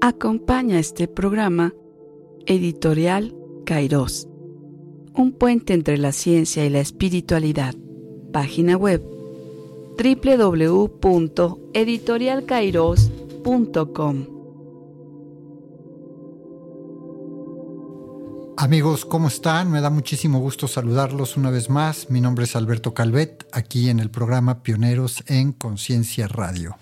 Acompaña este programa Editorial Kairos, un puente entre la ciencia y la espiritualidad. Página web www.editorialkairos.com. Amigos, ¿cómo están? Me da muchísimo gusto saludarlos una vez más. Mi nombre es Alberto Calvet, aquí en el programa Pioneros en Conciencia Radio.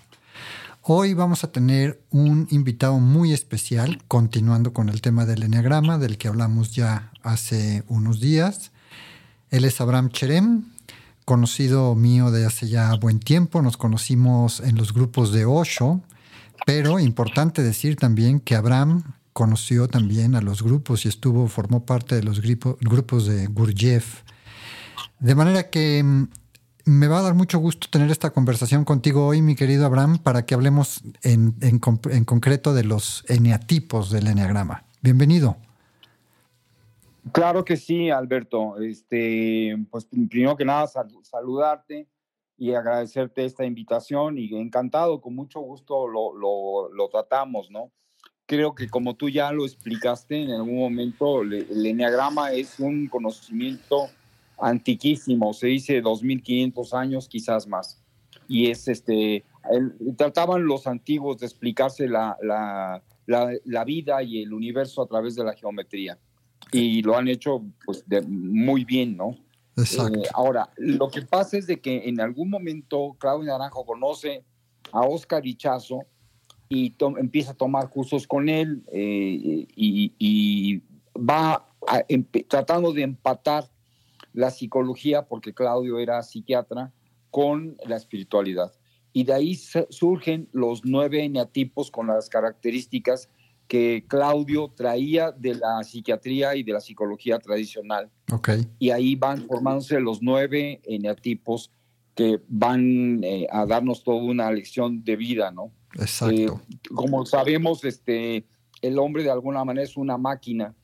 Hoy vamos a tener un invitado muy especial, continuando con el tema del Enneagrama, del que hablamos ya hace unos días. Él es Abraham Cherem, conocido mío de hace ya buen tiempo. Nos conocimos en los grupos de Osho, pero importante decir también que Abraham conoció también a los grupos y estuvo, formó parte de los grupos de Gurdjieff. De manera que mm, me va a dar mucho gusto tener esta conversación contigo hoy, mi querido Abraham, para que hablemos en, concreto de los eneatipos del eneagrama. Bienvenido. Claro que sí, Alberto. Este, pues primero que nada, saludarte y agradecerte esta invitación y encantado, con mucho gusto lo, lo, lo tratamos, ¿no? creo que como tú ya lo explicaste en algún momento, el enneagrama es un conocimiento antiquísimo, se dice 2500 años, quizás más. Y es este, trataban los antiguos de explicarse la, la, la, vida y el universo a través de la geometría. Y lo han hecho pues, muy bien, ¿no? Exacto. Eh, ahora, lo que pasa es de que en algún momento Claudio Naranjo conoce a Oscar Ichazo, y empieza a tomar cursos con él eh, y, va tratando de empatar la psicología, porque Claudio era psiquiatra, con la espiritualidad. Y de ahí surgen los nueve eneatipos con las características que Claudio traía de la psiquiatría y de la psicología tradicional. Okay. Y ahí van formándose los nueve eneatipos que van eh, a darnos toda una lección de vida, ¿no? Exacto. Eh, como sabemos, este, el hombre de alguna manera es una máquina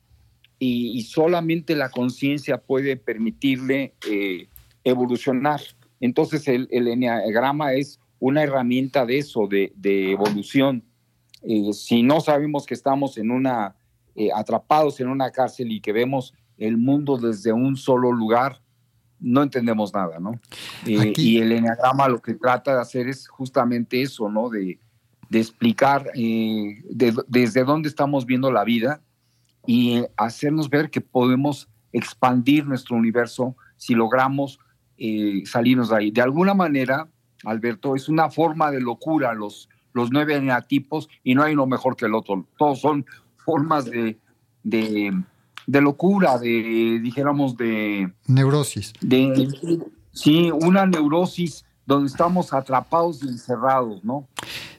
y, solamente la conciencia puede permitirle eh, evolucionar. Entonces el, el enneagrama es una herramienta de eso, de, evolución. Eh, si no sabemos que estamos en una, atrapados en una cárcel y que vemos el mundo desde un solo lugar, no entendemos nada, ¿no? y el enneagrama lo que trata de hacer es justamente eso, ¿no? De, de explicar eh, desde dónde estamos viendo la vida y hacernos ver que podemos expandir nuestro universo si logramos eh, salirnos de ahí. De alguna manera, Alberto, es una forma de locura los, los nueve eneatipos y no hay uno mejor que el otro. Todos son formas de, de, de locura, de, dijéramos, de... Neurosis. De, sí, una neurosis donde estamos atrapados y encerrados, ¿no?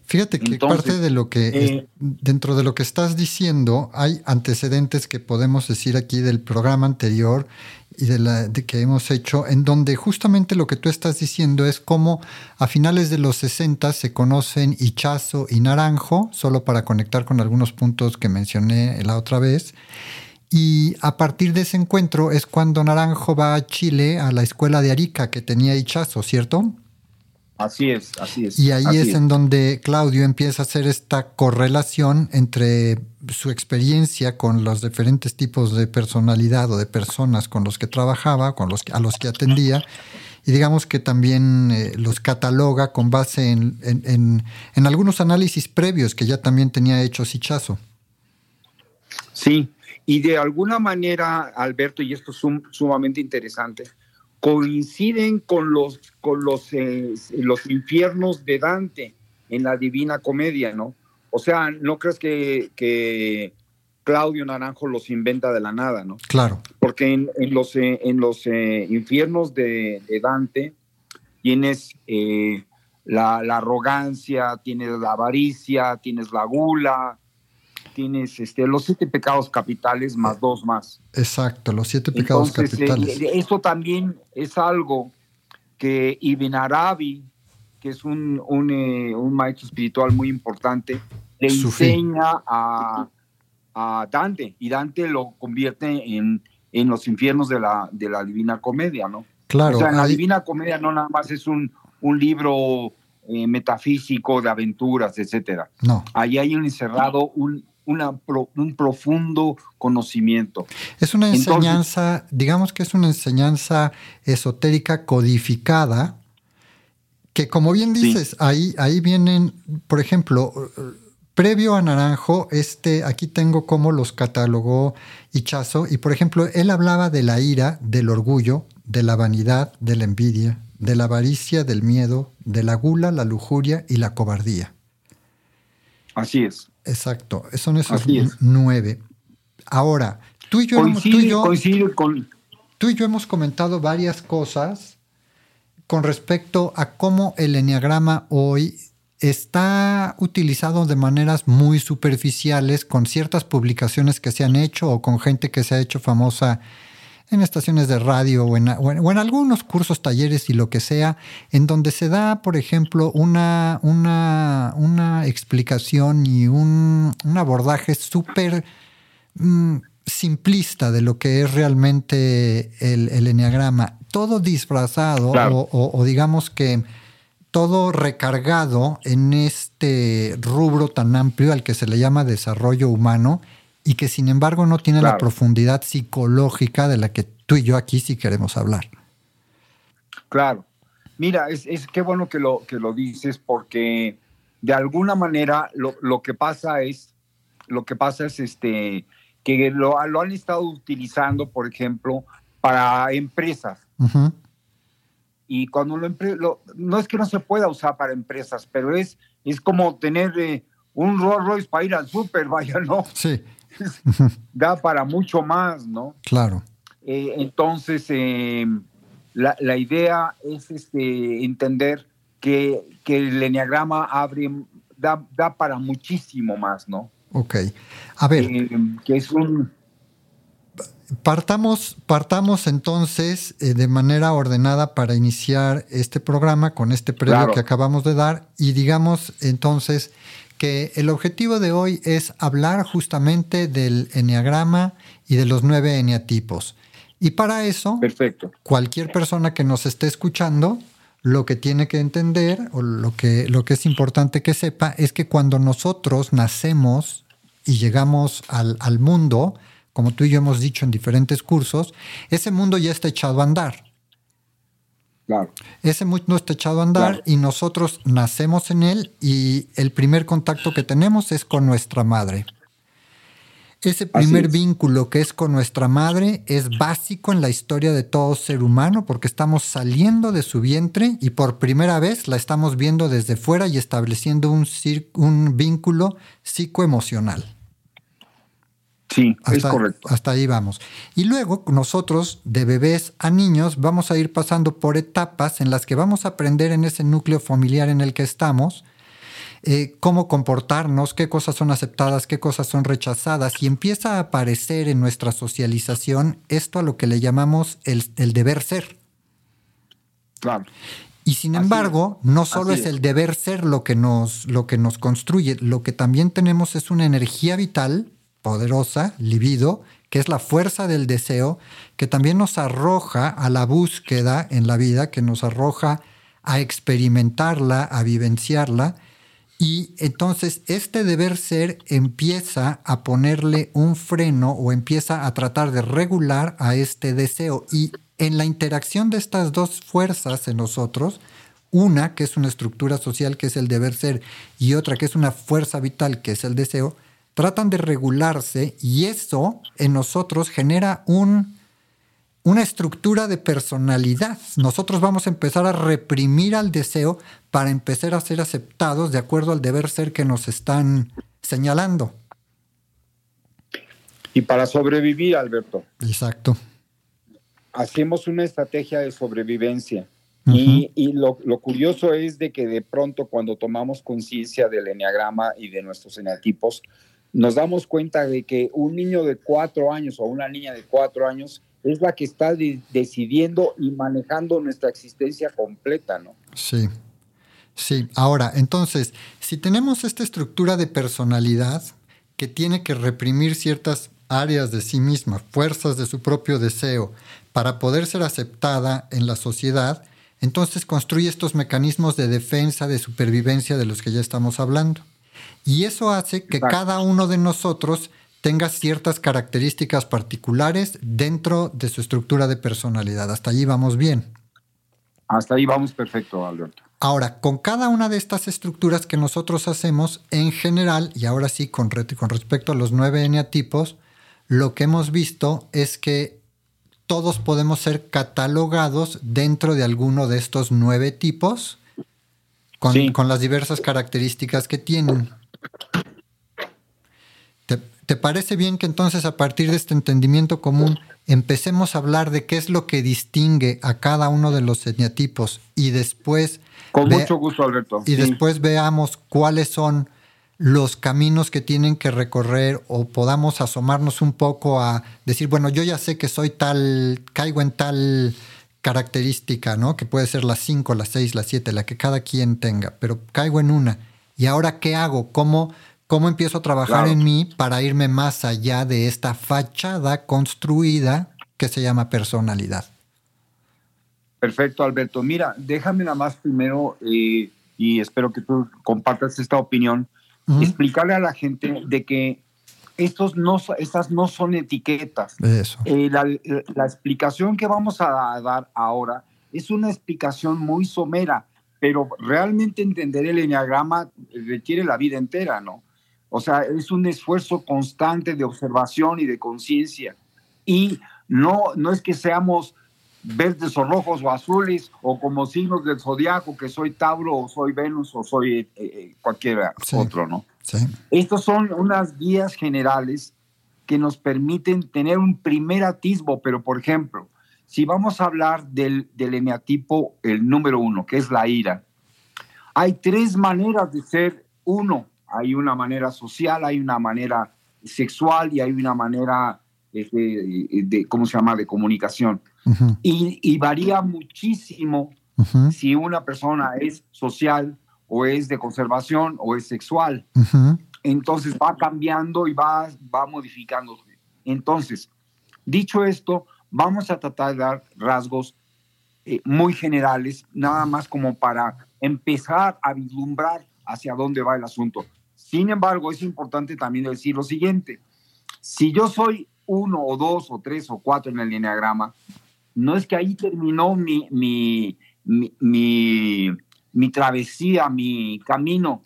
Fíjate que parte de lo que, eh, dentro de lo que estás diciendo, hay antecedentes que podemos decir aquí del programa anterior y de, la, de que hemos hecho, en donde justamente lo que tú estás diciendo es cómo a finales de los 60 se conocen Hichazo y Naranjo, solo para conectar con algunos puntos que mencioné la otra vez. Y a partir de ese encuentro es cuando Naranjo va a Chile a la escuela de Arica que tenía Hichazo, ¿cierto? Así es, así es. Y ahí es, en donde Claudio empieza a hacer esta correlación entre su experiencia con los diferentes tipos de personalidad o de personas con los que trabajaba, con los a los que atendía, y digamos que también eh, los cataloga con base en, en, algunos análisis previos que ya también tenía hecho Sichazo. Sí, y de alguna manera, Alberto, y esto es sumamente interesante, coinciden con los, con los, eh, los infiernos de Dante en la Divina Comedia, ¿no? O sea, no crees que, que Claudio Naranjo los inventa de la nada, ¿no? Claro. Porque en, los, eh, en los eh, infiernos de, Dante tienes la, la, arrogancia, tienes la avaricia, tienes la gula, tienes este, los siete pecados capitales más dos más. Exacto, los siete pecados capitales. Eh, esto también es algo que Ibn Arabi, que es un, un, eh, maestro espiritual muy importante, le enseña a, a, Dante y Dante lo convierte en, en los infiernos de la, de la Divina Comedia, ¿no? Claro. O sea, en la Divina Comedia no nada más es un, un libro eh, metafísico de aventuras, etcétera. No. Ahí hay encerrado un, un profundo conocimiento. Es una enseñanza, digamos que es una enseñanza esotérica codificada, que como bien dices, ahí, ahí vienen, por ejemplo, previo a Naranjo, este, aquí tengo cómo los catalogó Hichazo, y por ejemplo, él hablaba de la ira, del orgullo, de la vanidad, de la envidia, de la avaricia, del miedo, de la gula, la lujuria y la cobardía. Así es. Exacto, son esos nueve. Ahora, tú y, yo, con... tú y yo hemos comentado varias cosas con respecto a cómo el enneagrama hoy está utilizado de maneras muy superficiales con ciertas publicaciones que se han hecho o con gente que se ha hecho famosa en estaciones de radio o en, algunos cursos, talleres y lo que sea, en donde se da, por ejemplo, una, una, explicación y un, abordaje súper mm, simplista de lo que es realmente el, el enneagrama. Todo disfrazado o digamos que todo recargado en este rubro tan amplio al que se le llama desarrollo humano y que sin embargo no tiene la profundidad psicológica de la que tú y yo aquí sí queremos hablar. Claro. Mira, es, es qué bueno que lo, que lo dices porque de alguna manera lo, que pasa es, lo que pasa es este, que lo, han estado utilizando, por ejemplo, para empresas. Y cuando lo, lo, no es que no se pueda usar para empresas, pero es, es como tener eh, un Rolls Royce para ir al súper, vaya, ¿no? Sí. da para mucho más, ¿no? Claro. Eh, entonces, eh, la, idea es este, entender que, el enneagrama abre, da, para muchísimo más, ¿no? Ok. A ver. Eh, que es un. Partamos, partamos entonces de manera ordenada para iniciar este programa con este previo que acabamos de dar y digamos entonces que el objetivo de hoy es hablar justamente del enneagrama y de los nueve eneatipos. Y para eso, Perfecto. cualquier persona que nos esté escuchando, lo que tiene que entender o lo que, lo que es importante que sepa es que cuando nosotros nacemos y llegamos al, al mundo, como tú y yo hemos dicho en diferentes cursos, ese mundo ya está echado a andar. Ese mundo está echado a andar y nosotros nacemos en él y el primer contacto que tenemos es con nuestra madre. Ese primer vínculo que es con nuestra madre es básico en la historia de todo ser humano porque estamos saliendo de su vientre y por primera vez la estamos viendo desde fuera y estableciendo un, un vínculo psicoemocional. Sí, hasta, es correcto. Hasta ahí vamos. Y luego nosotros, de bebés a niños, vamos a ir pasando por etapas en las que vamos a aprender en ese núcleo familiar en el que estamos, eh, cómo comportarnos, qué cosas son aceptadas, qué cosas son rechazadas, y empieza a aparecer en nuestra socialización esto a lo que le llamamos el, deber ser. Claro. Y sin embargo, no solo es, el deber ser lo que, nos, lo que nos construye, lo que también tenemos es una energía vital poderosa, libido, que es la fuerza del deseo, que también nos arroja a la búsqueda en la vida, que nos arroja a experimentarla, a vivenciarla. Y entonces este deber ser empieza a ponerle un freno o empieza a tratar de regular a este deseo. Y en la interacción de estas dos fuerzas en nosotros, una que es una estructura social que es el deber ser y otra que es una fuerza vital que es el deseo, tratan de regularse y eso en nosotros genera un, una estructura de personalidad. Nosotros vamos a empezar a reprimir al deseo para empezar a ser aceptados de acuerdo al deber ser que nos están señalando. Y para sobrevivir, Alberto. Exacto. Hacemos una estrategia de sobrevivencia. Y, lo, lo, curioso es de que de pronto cuando tomamos conciencia del enneagrama y de nuestros eneatipos, nos damos cuenta de que un niño de cuatro años o una niña de cuatro años es la que está decidiendo y manejando nuestra existencia completa, ¿no? Sí. Sí, ahora, entonces, si tenemos esta estructura de personalidad que tiene que reprimir ciertas áreas de sí misma, fuerzas de su propio deseo, para poder ser aceptada en la sociedad, entonces construye estos mecanismos de defensa, de supervivencia de los que ya estamos hablando. Y eso hace que cada uno de nosotros tenga ciertas características particulares dentro de su estructura de personalidad. Hasta allí vamos bien. Hasta ahí vamos perfecto, Alberto. Ahora, con cada una de estas estructuras que nosotros hacemos en general, y ahora sí con, con respecto a los nueve eneatipos, lo que hemos visto es que todos podemos ser catalogados dentro de alguno de estos nueve tipos con, las diversas características que tienen. ¿Te, parece bien que entonces a partir de este entendimiento común empecemos a hablar de qué es lo que distingue a cada uno de los eneatipos y después... Con mucho gusto, Alberto. Y después veamos cuáles son los caminos que tienen que recorrer o podamos asomarnos un poco a decir, bueno, yo ya sé que soy tal, caigo en tal característica, ¿no? Que puede ser la 5, la 6, la 7, la que cada quien tenga, pero caigo en una. ¿Y ahora qué hago? ¿Cómo, cómo empiezo a trabajar en mí para irme más allá de esta fachada construida que se llama personalidad? Perfecto, Alberto. Mira, déjame nada más primero, eh, y espero que tú compartas esta opinión, explicarle a la gente de que estos no, estas no son etiquetas. Eh, la, explicación que vamos a dar ahora es una explicación muy somera, pero realmente entender el enneagrama requiere la vida entera, ¿no? O sea, es un esfuerzo constante de observación y de conciencia. Y no, no es que seamos verdes o rojos o azules o como signos del zodiaco que soy Tauro o soy Venus o soy eh, eh, cualquier otro, ¿no? Sí. Estos son unas guías generales que nos permiten tener un primer atisbo, pero por ejemplo, si vamos a hablar del, del eneatipo, el número uno, que es la ira, hay tres maneras de ser uno. Hay una manera social, hay una manera sexual y hay una manera este, de, ¿cómo se llama?, de comunicación. Y, varía muchísimo si una persona es social o es de conservación o es sexual. Entonces va cambiando y va, va modificándose. Entonces, dicho esto, vamos a tratar de dar rasgos eh, muy generales, nada más como para empezar a vislumbrar hacia dónde va el asunto. Sin embargo, es importante también decir lo siguiente. Si yo soy uno o dos o tres o cuatro en el lineagrama, no es que ahí terminó mi, mi, mi, travesía, mi camino,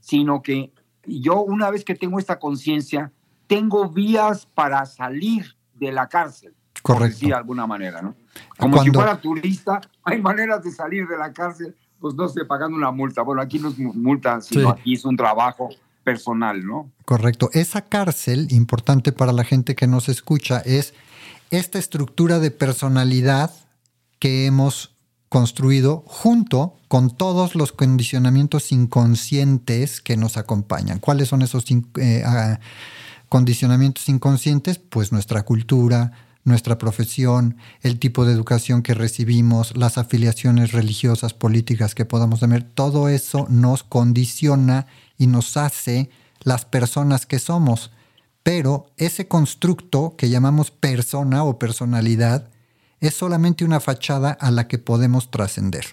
sino que yo una vez que tengo esta conciencia, tengo vías para salir de la cárcel. Correcto. de alguna manera, ¿no? Como si fuera turista, hay maneras de salir de la cárcel, pues no sé, pagando una multa. Bueno, aquí no es multa, sino aquí es un trabajo personal, ¿no? Correcto. Esa cárcel, importante para la gente que nos escucha, es esta estructura de personalidad que hemos construido junto con todos los condicionamientos inconscientes que nos acompañan. ¿Cuáles son esos eh, ah, condicionamientos inconscientes? Pues nuestra cultura, nuestra profesión, el tipo de educación que recibimos, las afiliaciones religiosas, políticas que podamos tener, todo eso nos condiciona y nos hace las personas que somos. Pero ese constructo que llamamos persona o personalidad es solamente una fachada a la que podemos trascender.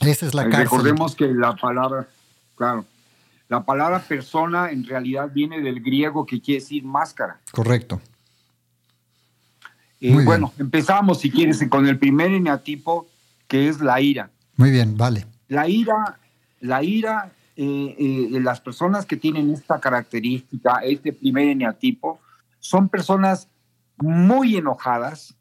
Esa es la cárcel. Recordemos que la palabra, claro, la palabra persona en realidad viene del griego que quiere decir máscara. Correcto. Y bueno, empezamos, si quieres, con el primer eneatipo, que es la ira. Muy bien, vale. La ira, la ira eh, eh, las personas que tienen esta característica, este primer eneatipo, son personas muy enojadas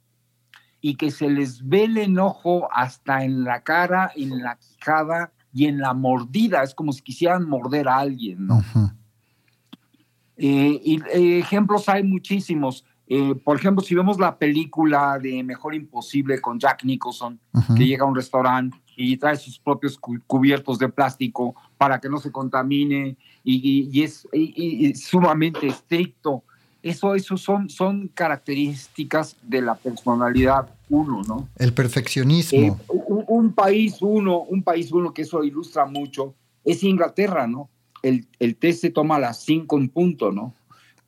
y que se les ve el enojo hasta en la cara, en la quijada y en la mordida. Es como si quisieran morder a alguien, ¿no? Eh, y ejemplos hay muchísimos. por ejemplo, si vemos la película de Mejor Imposible con Jack Nicholson, que llega a un restaurante y trae sus propios cubiertos de plástico para que no se contamine y, es sumamente estricto. Eso, eso son, son características de la personalidad uno, ¿no? El perfeccionismo. Eh, un, país uno, un país uno que eso ilustra mucho, es Inglaterra, ¿no? El, el té se toma a las cinco en punto, ¿no?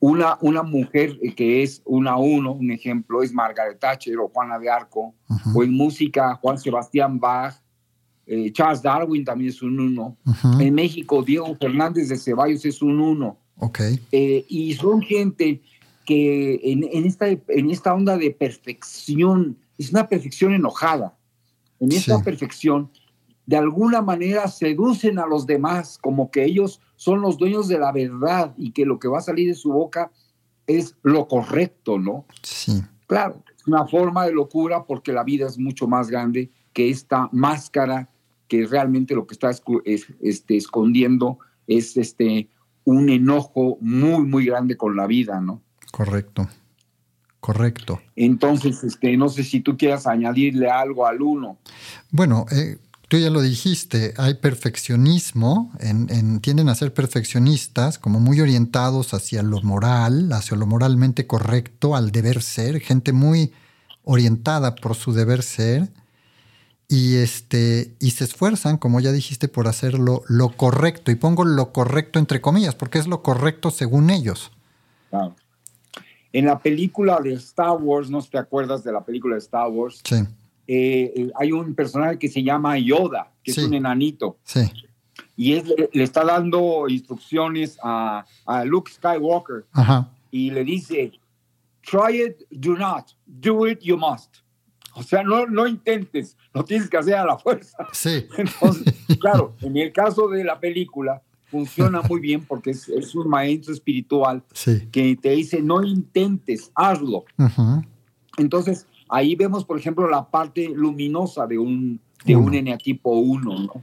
Una, una mujer que es una uno, un ejemplo, es Margaret Thatcher o Juana de Arco, o en música Juan Sebastián Bach, eh, Charles Darwin también es un uno. En México, Diego Fernández de Ceballos es un uno. Okay. Eh, y son gente que en, esta, en esta onda de perfección, es una perfección enojada. En esta perfección, de alguna manera seducen a los demás, como que ellos son los dueños de la verdad y que lo que va a salir de su boca es lo correcto, ¿no? Sí. Claro, es una forma de locura porque la vida es mucho más grande que esta máscara que realmente lo que está este, escondiendo es este, un enojo muy, muy grande con la vida, ¿no? Correcto. Correcto. Entonces, este, no sé si tú quieras añadirle algo al uno. Bueno, eh, tú ya lo dijiste, hay perfeccionismo, en, tienden a ser perfeccionistas, como muy orientados hacia lo moral, hacia lo moralmente correcto, al deber ser, gente muy orientada por su deber ser y este y se esfuerzan, como ya dijiste, por hacerlo lo correcto y pongo lo correcto entre comillas, porque es lo correcto según ellos. En la película de Star Wars, no te acuerdas de la película de Star Wars. Sí. Eh, eh, hay un personaje que se llama Yoda, que es un enanito. Sí. Y él le está dando instrucciones a, a Luke Skywalker. Ajá. Y le dice, try it, do not. Do it, you must. O sea, no, no intentes, lo tienes que hacer a la fuerza. Sí. Entonces, claro, en el caso de la película, funciona muy bien porque es, es un maestro espiritual que te dice, no intentes, hazlo. Entonces, ahí vemos, por ejemplo, la parte luminosa de un, de un eneatipo 1, ¿no?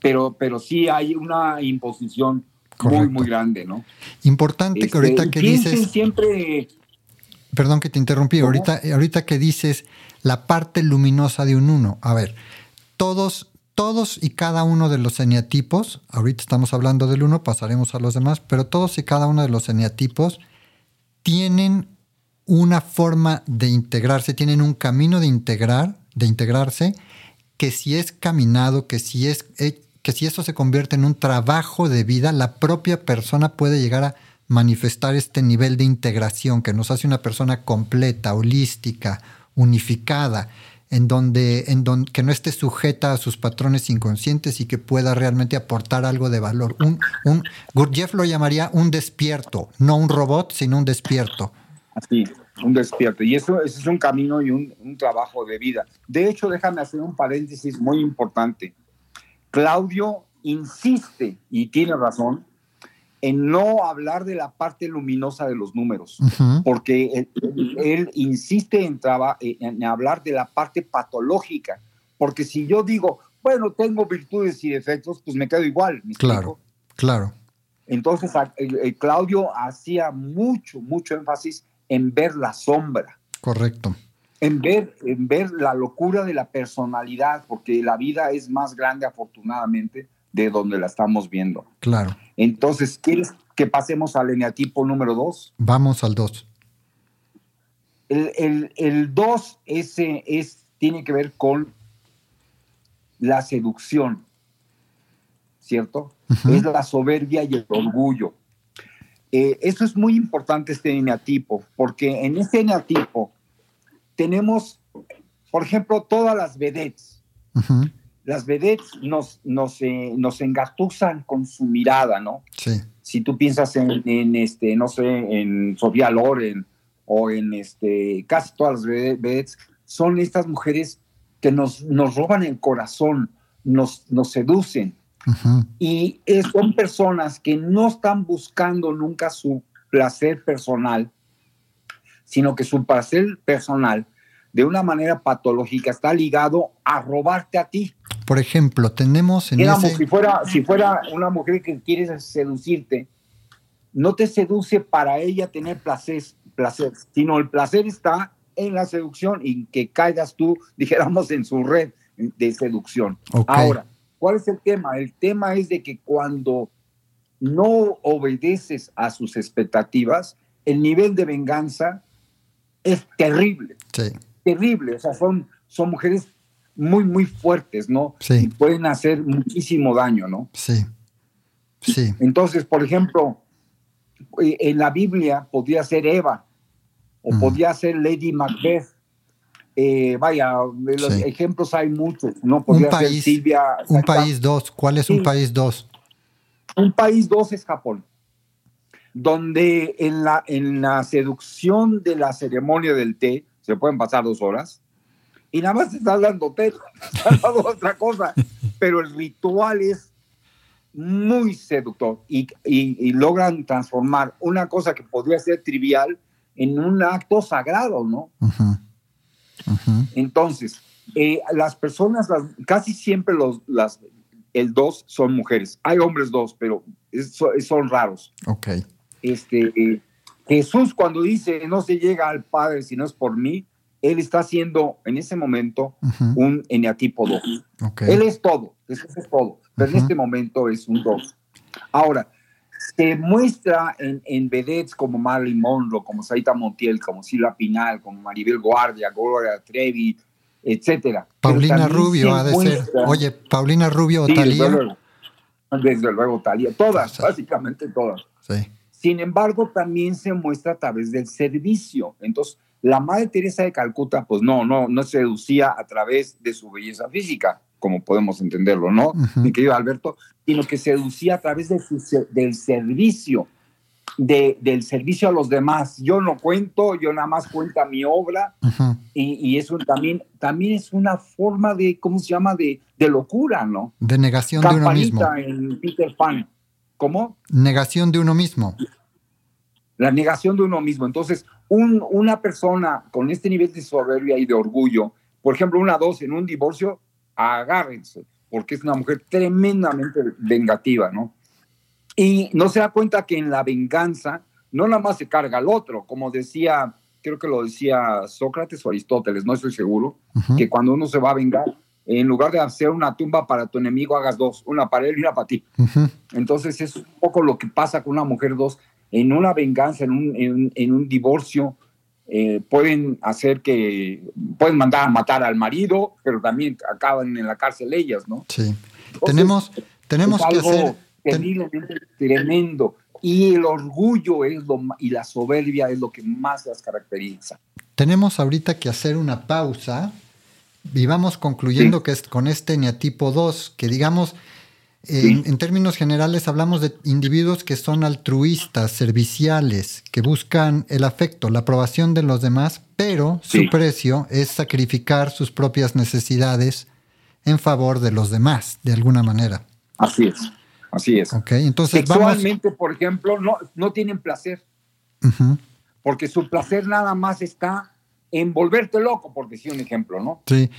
Pero, pero sí hay una imposición muy, muy grande, ¿no? Importante que ahorita este, que dices... Siempre... Perdón que te interrumpí, ahorita, ahorita que dices la parte luminosa de un uno. A ver, todos, todos y cada uno de los eneatipos, ahorita estamos hablando del uno, pasaremos a los demás, pero todos y cada uno de los eneatipos tienen una forma de integrarse, tienen un camino de integrar, de integrarse, que si es caminado, que si es eh, que si eso se convierte en un trabajo de vida, la propia persona puede llegar a manifestar este nivel de integración que nos hace una persona completa, holística, unificada, en donde, en donde que no esté sujeta a sus patrones inconscientes y que pueda realmente aportar algo de valor. Un, Gurdjieff lo llamaría un despierto, no un robot, sino un despierto. Así, un despierto. Y eso, es un camino y un, un trabajo de vida. De hecho, déjame hacer un paréntesis muy importante. Claudio insiste, y tiene razón, en no hablar de la parte luminosa de los números, porque él, insiste en, en, hablar de la parte patológica, porque si yo digo, bueno, tengo virtudes y defectos, pues me quedo igual. claro, claro. Entonces, Claudio hacía mucho, mucho énfasis en ver la sombra. Correcto. En ver, en ver la locura de la personalidad, porque la vida es más grande, afortunadamente, de donde la estamos viendo. Claro. Entonces, ¿quieres que pasemos al eneatipo número 2? Vamos al 2. El 2 ese es, tiene que ver con la seducción, ¿cierto? Es la soberbia y el orgullo. Eh, eso es muy importante este eneatipo, porque en este eneatipo tenemos, por ejemplo, todas las vedettes las vedettes nos, nos, eh, nos engatuzan con su mirada, ¿no? Sí. Si tú piensas en, este, no sé, en Sofía Loren o en este, casi todas las vedettes, son estas mujeres que nos, nos roban el corazón, nos, nos seducen. Y son personas que no están buscando nunca su placer personal, sino que su placer personal de una manera patológica está ligado a robarte a ti. Por ejemplo, tenemos en ese... si fuera si fuera una mujer que quiere seducirte, no te seduce para ella tener placer, placer, sino el placer está en la seducción y que caigas tú, dijéramos, en su red de seducción. Ahora, ¿cuál es el tema? El tema es de que cuando no obedeces a sus expectativas, el nivel de venganza es terrible. Sí terrible, o sea, son, son mujeres muy, muy fuertes, ¿no? Sí. Y pueden hacer muchísimo daño, ¿no? Sí. Sí. Entonces, por ejemplo, eh, en la Biblia podría ser Eva o Mm. podría ser Lady Macbeth. Eh, vaya, los Sí. ejemplos hay muchos, ¿no? Podría ser país- Silvia. Un país dos. ¿Cuál es un país dos? Un país dos es Japón, donde en la, en la seducción de la ceremonia del té se pueden pasar dos horas y nada más te estás dando té, estás dando otra cosa, pero el ritual es muy seductor y, y- y logran transformar una cosa que podría ser trivial en un acto sagrado, ¿no? Entonces, eh, las personas, las- casi siempre los, las, el dos son mujeres. Hay hombres dos, pero es- son, son raros. Ok. Este, eh, Jesús cuando dice no se llega al Padre si no es por mí, él está haciendo en ese momento un eneatipo 2. Ok. Él es todo, Jesús es todo, pero en Ujú. este momento es un 2. Ahora, se muestra en, en vedettes como Marilyn Monroe, como Saita Montiel, como Silvia Pinal, como Maribel Guardia, Gloria Trevi, etcétera. Paulina Rubio ha de ser. Oye, Paulina Rubio o Sí, desde Talía. luego. Desde luego, Talía. Todas, básicamente todas. Sí. Sin embargo, también se muestra a través del servicio. Entonces, la Madre Teresa de Calcuta, pues no, no, no seducía a través de su belleza física, como podemos entenderlo, ¿no? Ujú. Mi querido Alberto, sino que seducía a través de su se- del servicio, de, del servicio a los demás. Yo no cuento, yo nada más cuenta mi obra y, y eso también, también es una forma de, ¿cómo se llama?, de, de locura, ¿no? De negación de uno mismo. Campanita en Peter Pan. ¿Cómo? Negación de uno mismo. la negación de uno mismo. Entonces, un- una persona con este nivel de soberbia y de orgullo, por ejemplo, una dos en un divorcio, agárrense, porque es una mujer tremendamente vengativa, ¿no? Y no se da cuenta que en la venganza no nada más se carga al otro, como decía, creo que lo decía Sócrates o Aristóteles, no estoy seguro, que cuando uno se va a vengar, en lugar de hacer una tumba para tu enemigo, hagas dos, una para él y una para ti. Entonces es un poco lo que pasa con una mujer dos. En una venganza, en un, en, en un divorcio, eh, pueden hacer que, pueden mandar a matar al marido, pero también acaban en la cárcel ellas, ¿no? Sí. Entonces, tenemos tenemos es que algo hacer. ten- terriblemente tremendo. Y el orgullo es lo, y la soberbia es lo que más las caracteriza. tenemos ahorita que hacer una pausa y vamos concluyendo que es con este neatipo 2, que digamos, en, en términos generales hablamos de individuos que son altruistas, serviciales, que buscan el afecto, la aprobación de los demás, pero su precio es sacrificar sus propias necesidades en favor de los demás, de alguna manera. Así es, así es. ¿Ok? Entonces vamos... Sexualmente, por ejemplo, no, no tienen placer. Porque su placer nada más está en volverte loco, por decir un ejemplo, ¿no? sí,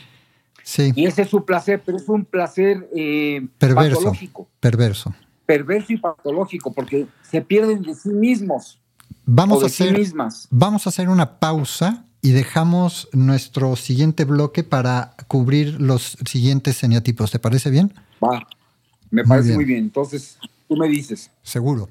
sí, Y ese es su placer, pero es un placer eh, perverso, patológico, perverso. perverso y patológico, porque se pierden de sí mismos Vamos o de a sí hacer... mismas. Vamos a hacer una pausa y dejamos nuestro siguiente bloque para cubrir los siguientes eneatipos. ¿Te parece bien? Va, me Muy parece bien. muy bien. Entonces, tú me dices. Seguro.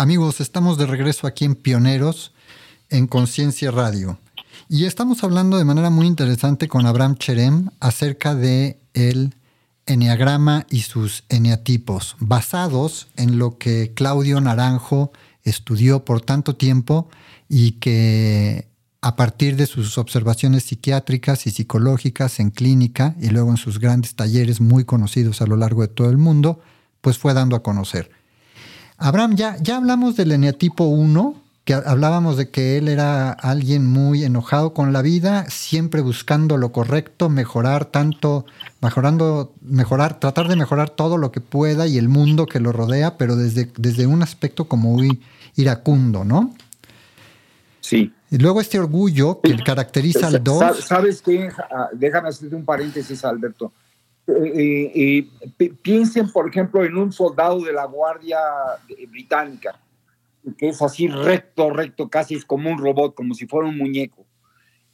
Amigos, estamos de regreso aquí en Pioneros en Conciencia Radio. Y estamos hablando de manera muy interesante con Abraham Cherem acerca de el eneagrama y sus eneatipos, basados en lo que Claudio Naranjo estudió por tanto tiempo y que a partir de sus observaciones psiquiátricas y psicológicas en clínica y luego en sus grandes talleres muy conocidos a lo largo de todo el mundo, pues fue dando a conocer. Abraham, ya, ya hablamos del eneatipo 1, que hablábamos de que él era alguien muy enojado con la vida, siempre buscando lo correcto, mejorar tanto, mejorando, mejorar, tratar de mejorar todo lo que pueda y el mundo que lo rodea, pero desde, desde un aspecto como muy iracundo, ¿no? Sí. Y luego este orgullo que caracteriza al Sa- 2. ¿Sabes qué? Ah, Déjame hacerte un paréntesis, Alberto. Pi- piensen, por ejemplo, en un soldado de la Guardia Británica, que es así recto, recto, casi es como un robot, como si fuera un muñeco.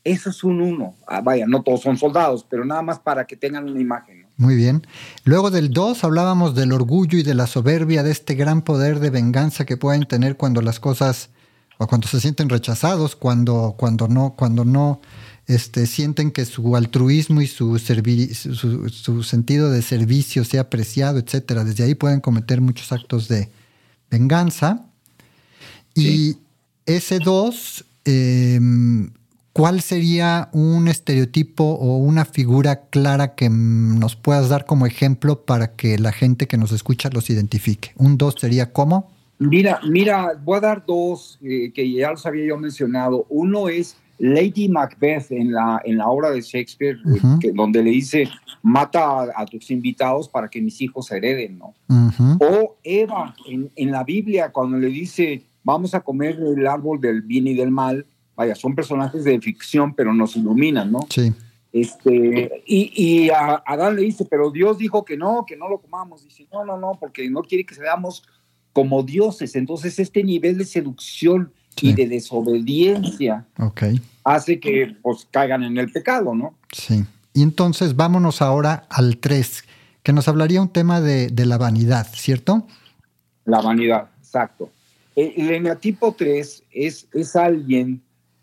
Eso es un uno. Ah, vaya, no todos son soldados, pero nada más para que tengan una imagen. Muy bien. Luego del 2 hablábamos del orgullo y de la soberbia, de este gran poder de venganza que pueden tener cuando las cosas, o cuando se sienten rechazados, cuando, cuando no, cuando no este, sienten que su altruismo y su, su, sentido de servicio sea apreciado, etcétera. Desde ahí pueden cometer muchos actos de venganza. Y ese 2 ¿cuál sería un estereotipo o una figura clara que nos puedas dar como ejemplo para que la gente que nos escucha los identifique? Un dos sería cómo? Mira, mira, voy a dar dos eh, que ya los había yo mencionado. Uno es Lady Macbeth en la, en la obra de Shakespeare, eh, donde le dice, mata a, tus invitados para que mis hijos hereden, ¿no? O Eva en, en la Biblia, cuando le dice, vamos a comer el árbol del bien y del mal, vaya, son personajes de ficción, pero nos iluminan, ¿no? Sí. Este, y, y a Adán le dice, pero Dios dijo que no, que no lo comamos. Dice, no, no, no, porque no quiere que seamos como dioses. Entonces, este nivel de seducción y de desobediencia hace que pues caigan en el pecado, ¿no? Sí. Y entonces vámonos ahora al 3, que nos hablaría un tema de, de la vanidad, ¿cierto? La vanidad, exacto. El eneatipo 3 es, es alguien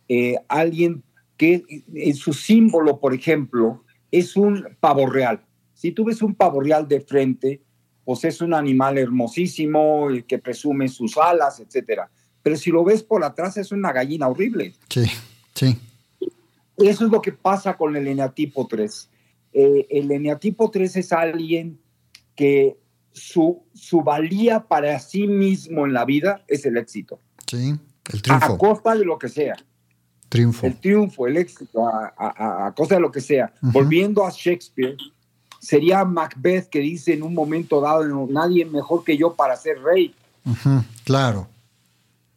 eh, alguien que en su símbolo, por ejemplo, es un pavo real. Si tú ves un pavo real de frente, pues es un animal hermosísimo que presume sus alas, etcétera. Pero si lo ves por atrás es una gallina horrible. Sí, sí. Eso es lo que pasa con el eneatipo 3. Eh, el eneatipo 3 es alguien que su, su valía para sí mismo en la vida es el éxito. Sí, el triunfo. A costa de lo que sea. Triunfo. El triunfo, el éxito, a, a, cosa de lo que sea. Volviendo a Shakespeare, sería Macbeth que dice en un momento dado, nadie mejor que yo para ser rey. Claro.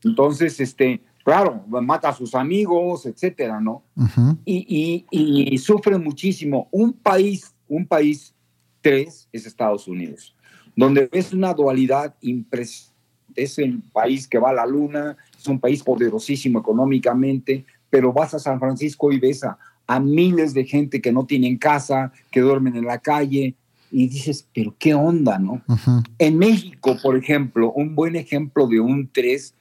Entonces, este, claro, mata a sus amigos, etcétera, ¿no? y, y, sufre muchísimo. Un país, un país tres es Estados Unidos, donde es una dualidad impresionante. Es el país que va a la luna, es un país poderosísimo económicamente, pero vas a San Francisco y ves a, miles de gente que no tienen casa, que duermen en la calle, y dices, pero qué onda, ¿no? En México, por ejemplo, un buen ejemplo de un tres,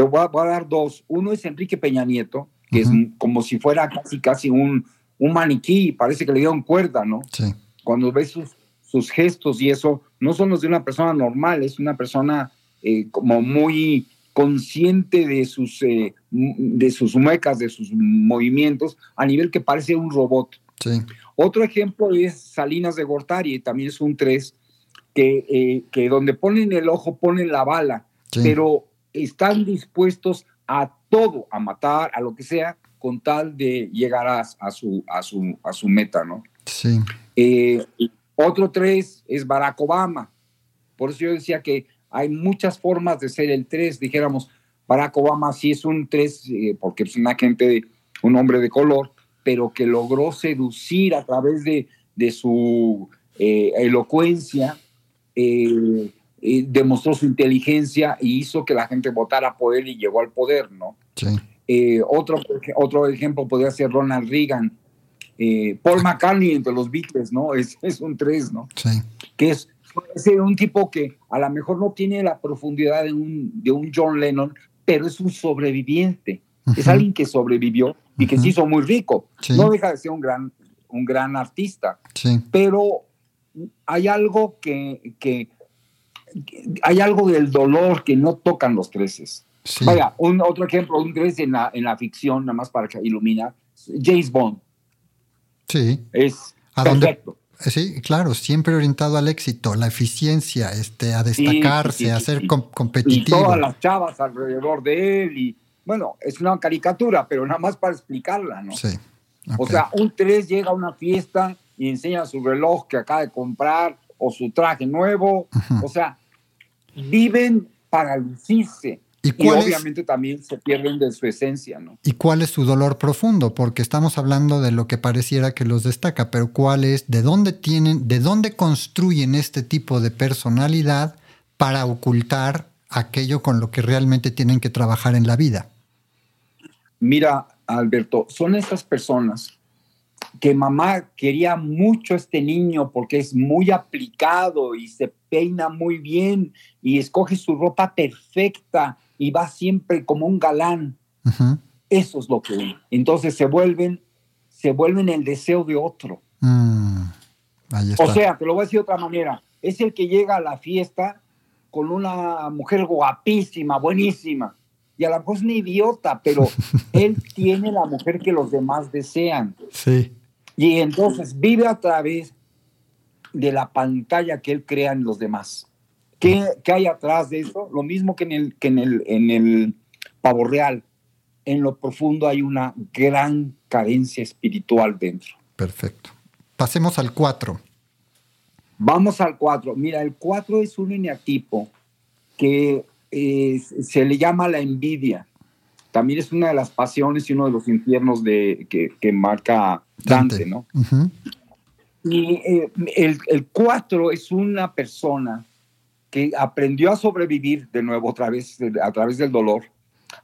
te voy a, dar dos. Uno es Enrique Peña Nieto, que es como si fuera casi, casi un, un maniquí, parece que le dieron cuerda, ¿no? Sí. Cuando ves sus, sus gestos y eso, no son los de una persona normal, es una persona eh, como muy consciente de sus, eh, de sus muecas, de sus movimientos, a nivel que parece un robot. Otro ejemplo es Salinas de Gortari, también es un 3, que, eh, que donde ponen el ojo ponen la bala, pero están dispuestos a todo, a matar, a lo que sea, con tal de llegar a, su, a, su, a su meta, ¿no? Sí. Eh, otro 3 es Barack Obama. Por eso yo decía que hay muchas formas de ser el 3, dijéramos, Barack Obama sí es un 3 eh, porque es una gente, un hombre de color, pero que logró seducir a través de, de su eh, elocuencia, eh, demostró su inteligencia y hizo que la gente votara por él y llegó al poder, ¿no? Sí. otro, otro ejemplo podría ser Ronald Reagan, Paul McCartney entre los Beatles, ¿no? Es, es un 3, ¿no? Sí. Que es es un tipo que a lo mejor no tiene la profundidad de un, de un John Lennon, pero es un sobreviviente. Es alguien que sobrevivió y que se hizo muy rico. No deja de ser un gran, un gran artista. Pero hay algo que, que, hay algo del dolor que no tocan los treces. Vaya, un otro ejemplo, un tres en la, en la ficción, nada más para que ilumina, James Bond. Sí. Es perfecto. Sí, claro, siempre orientado al éxito, la eficiencia, este, a destacarse, a ser competitivo. Y todas las chavas alrededor de él. Y bueno, es una caricatura, pero nada más para explicarla, ¿no? Sí. O sea, un 3 llega a una fiesta y enseña su reloj que acaba de comprar o su traje nuevo. O sea, viven para lucirse. ¿Y, obviamente también se pierden de su esencia, ¿no? ¿Y cuál es su dolor profundo? Porque estamos hablando de lo que pareciera que los destaca, pero ¿cuál es, de dónde tienen, de dónde construyen este tipo de personalidad para ocultar aquello con lo que realmente tienen que trabajar en la vida? Mira, Alberto, son esas personas que mamá quería mucho a este niño porque es muy aplicado y se peina muy bien y escoge su ropa perfecta y va siempre como un galán. Eso es lo que entonces se vuelven se vuelven el deseo de otro. Mm, Ahí está. O sea, te lo voy a decir de otra manera, es el que llega a la fiesta con una mujer guapísima, buenísima. Y a lo mejor es una idiota, pero él tiene la mujer que los demás desean. sí. Y entonces vive a través de la pantalla que él crea en los demás. ¿Qué, qué hay atrás de eso? Lo mismo que en el, que en el, en el pavo real. En lo profundo hay una gran carencia espiritual dentro. Perfecto. Pasemos al 4. Vamos al 4. Mira, el 4 es un eneatipo que eh, se le llama la envidia. También es una de las pasiones y uno de los infiernos de, que, que marca Dante, ¿no? Ujú. Y eh, el, el 4 es una persona que aprendió a sobrevivir de nuevo otra vez a través del dolor,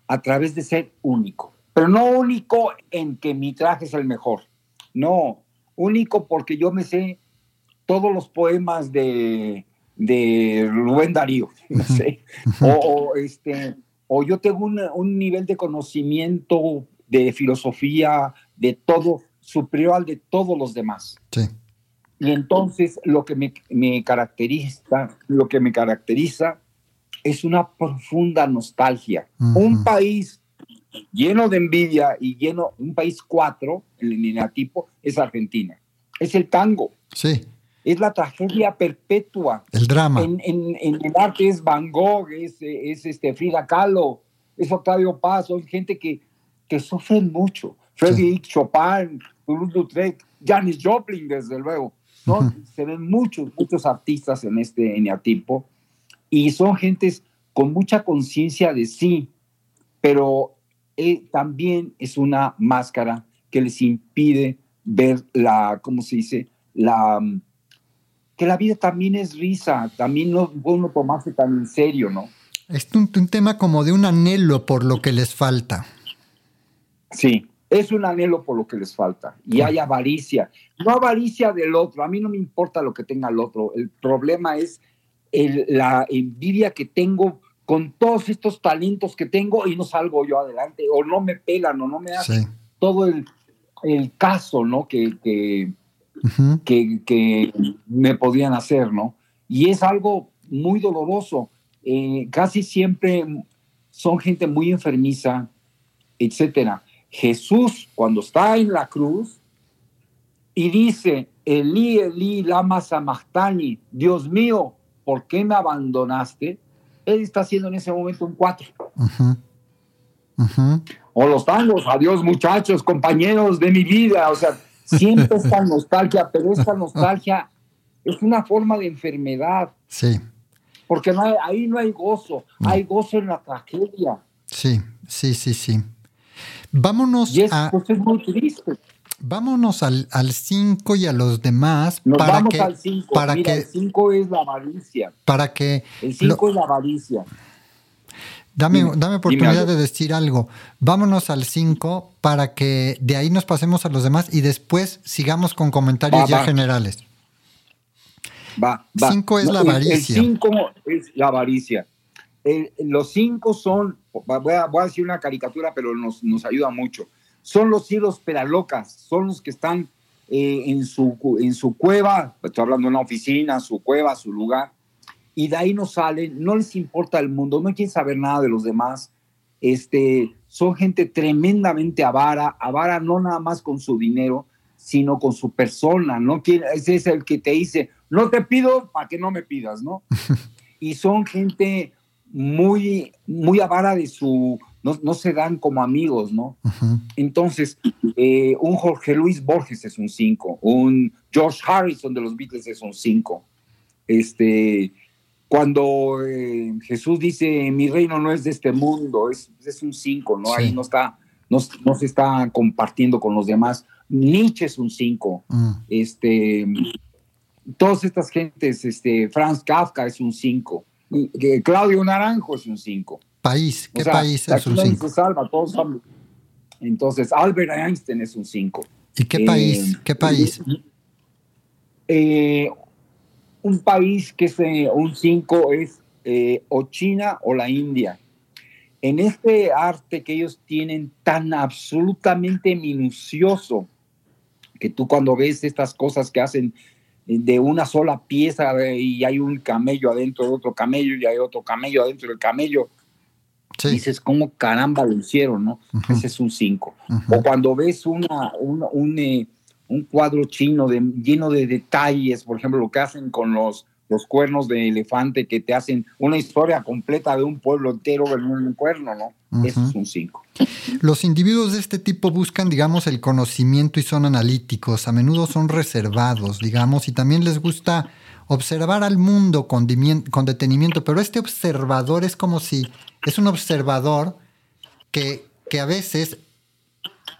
a través de ser único. Pero no único en que mi traje es el mejor. No, único porque yo me sé todos los poemas de, de Rubén Darío. no sé. o, o, este, o yo tengo un, un nivel de conocimiento, de filosofía, de todo, superior al de todos los demás. Sí. Y entonces lo que me, me caracteriza, lo que me caracteriza es una profunda nostalgia. Un país lleno de envidia y lleno, un país cuatro, el lineatipo, es Argentina. Es el tango, Sí. Es la tragedia perpetua. El drama. En, en- en el arte es Van Gogh, es, es este Frida Kahlo, es Octavio Paz, son gente que, que sufren mucho. Frédéric Chopin, Toulouse-Lautrec, Janis Joplin, desde luego. ¿no? Ujú. Se ven muchos, muchos artistas en este eneatipo y son gentes con mucha conciencia de sí, pero eh, también es una máscara que les impide ver la, ¿cómo se dice? La, que la vida también es risa, también no uno tomarse tan en serio, ¿no? Es un, un tema como de un anhelo por lo que les falta. Sí, es un anhelo por lo que les falta. Y hay avaricia. No avaricia del otro. A mí no me importa lo que tenga el otro. El problema es el- la envidia que tengo con todos estos talentos que tengo y no salgo yo adelante. O no me pelan o no me hacen Sí. todo el, el caso, ¿no? Que, que, Que, que me podían hacer, ¿no? Y es algo muy doloroso. Eh, casi siempre son gente muy enfermiza, etcétera. Jesús, cuando está en la cruz y dice, Elí, Elí, lama sabachthani, Dios mío, ¿por qué me abandonaste? Él está haciendo en ese momento un cuatro. O los tangos, adiós muchachos, compañeros de mi vida. O sea, siempre esta nostalgia, pero esta nostalgia es una forma de enfermedad, Sí, porque no hay- ahí no hay gozo, No. hay gozo en la tragedia. sí, sí, sí, sí. Vámonos, Y es, a, pues, es muy triste. vámonos al 5 y a los demás Nos para vamos que, al 5. para Mira, que, el 5 es la avaricia. para que El 5 es la avaricia. Dame, Dime, dame oportunidad de decir algo. Vámonos al 5 para que de ahí nos pasemos a los demás y después sigamos con comentarios Va, ya va. generales. Va, va. Cinco es la avaricia. El 5 es la avaricia. Los 5 son, voy a, voy a decir una caricatura, pero nos, nos ayuda mucho. Son los cielos pedalocas, son los que están eh, en, su, en su cueva, estoy hablando de una oficina, su cueva, su lugar, y de ahí no salen, no les importa el mundo, no quieren saber nada de los demás. Este, son gente tremendamente avara, avara no nada más con su dinero, sino con su persona, ¿no? Quiere- Ese es el que te dice, no te pido para que no me pidas, ¿no? y son gente muy, muy avara de su, no, no se dan como amigos, ¿no? Entonces, eh, un Jorge Luis Borges es un 5, un George Harrison de los Beatles es un 5. Este, cuando eh, Jesús dice, mi reino no es de este mundo, es, es un 5, ¿no? Sí. Ahí no está, no, no se está compartiendo con los demás. Nietzsche es un 5. Mm. Este, todas estas gentes, este, Franz Kafka es un 5. Claudio Naranjo es un 5. País, ¿qué O sea, país es un nadie 5? se salva, todos son- Entonces, Albert Einstein es un 5. ¿Y qué país? ¿Qué país? Eh, un país que es eh, un 5 es eh, o China o la India. En este arte que ellos tienen tan absolutamente minucioso, que tú cuando ves estas cosas que hacen de una sola pieza y hay un camello adentro de otro camello y hay otro camello adentro del camello, dices, ¿cómo caramba lo hicieron? ¿no? Ese es un 5. O cuando ves una, un, eh, un, cuadro chino de, lleno de detalles, por ejemplo, lo que hacen con los los cuernos de elefante que te hacen una historia completa de un pueblo entero en un cuerno, ¿no? Eso es un 5. Los individuos de este tipo buscan, digamos, el conocimiento y son analíticos, a menudo son reservados, digamos, y también les gusta observar al mundo con, con detenimiento, pero este observador es como si es un observador que, que a veces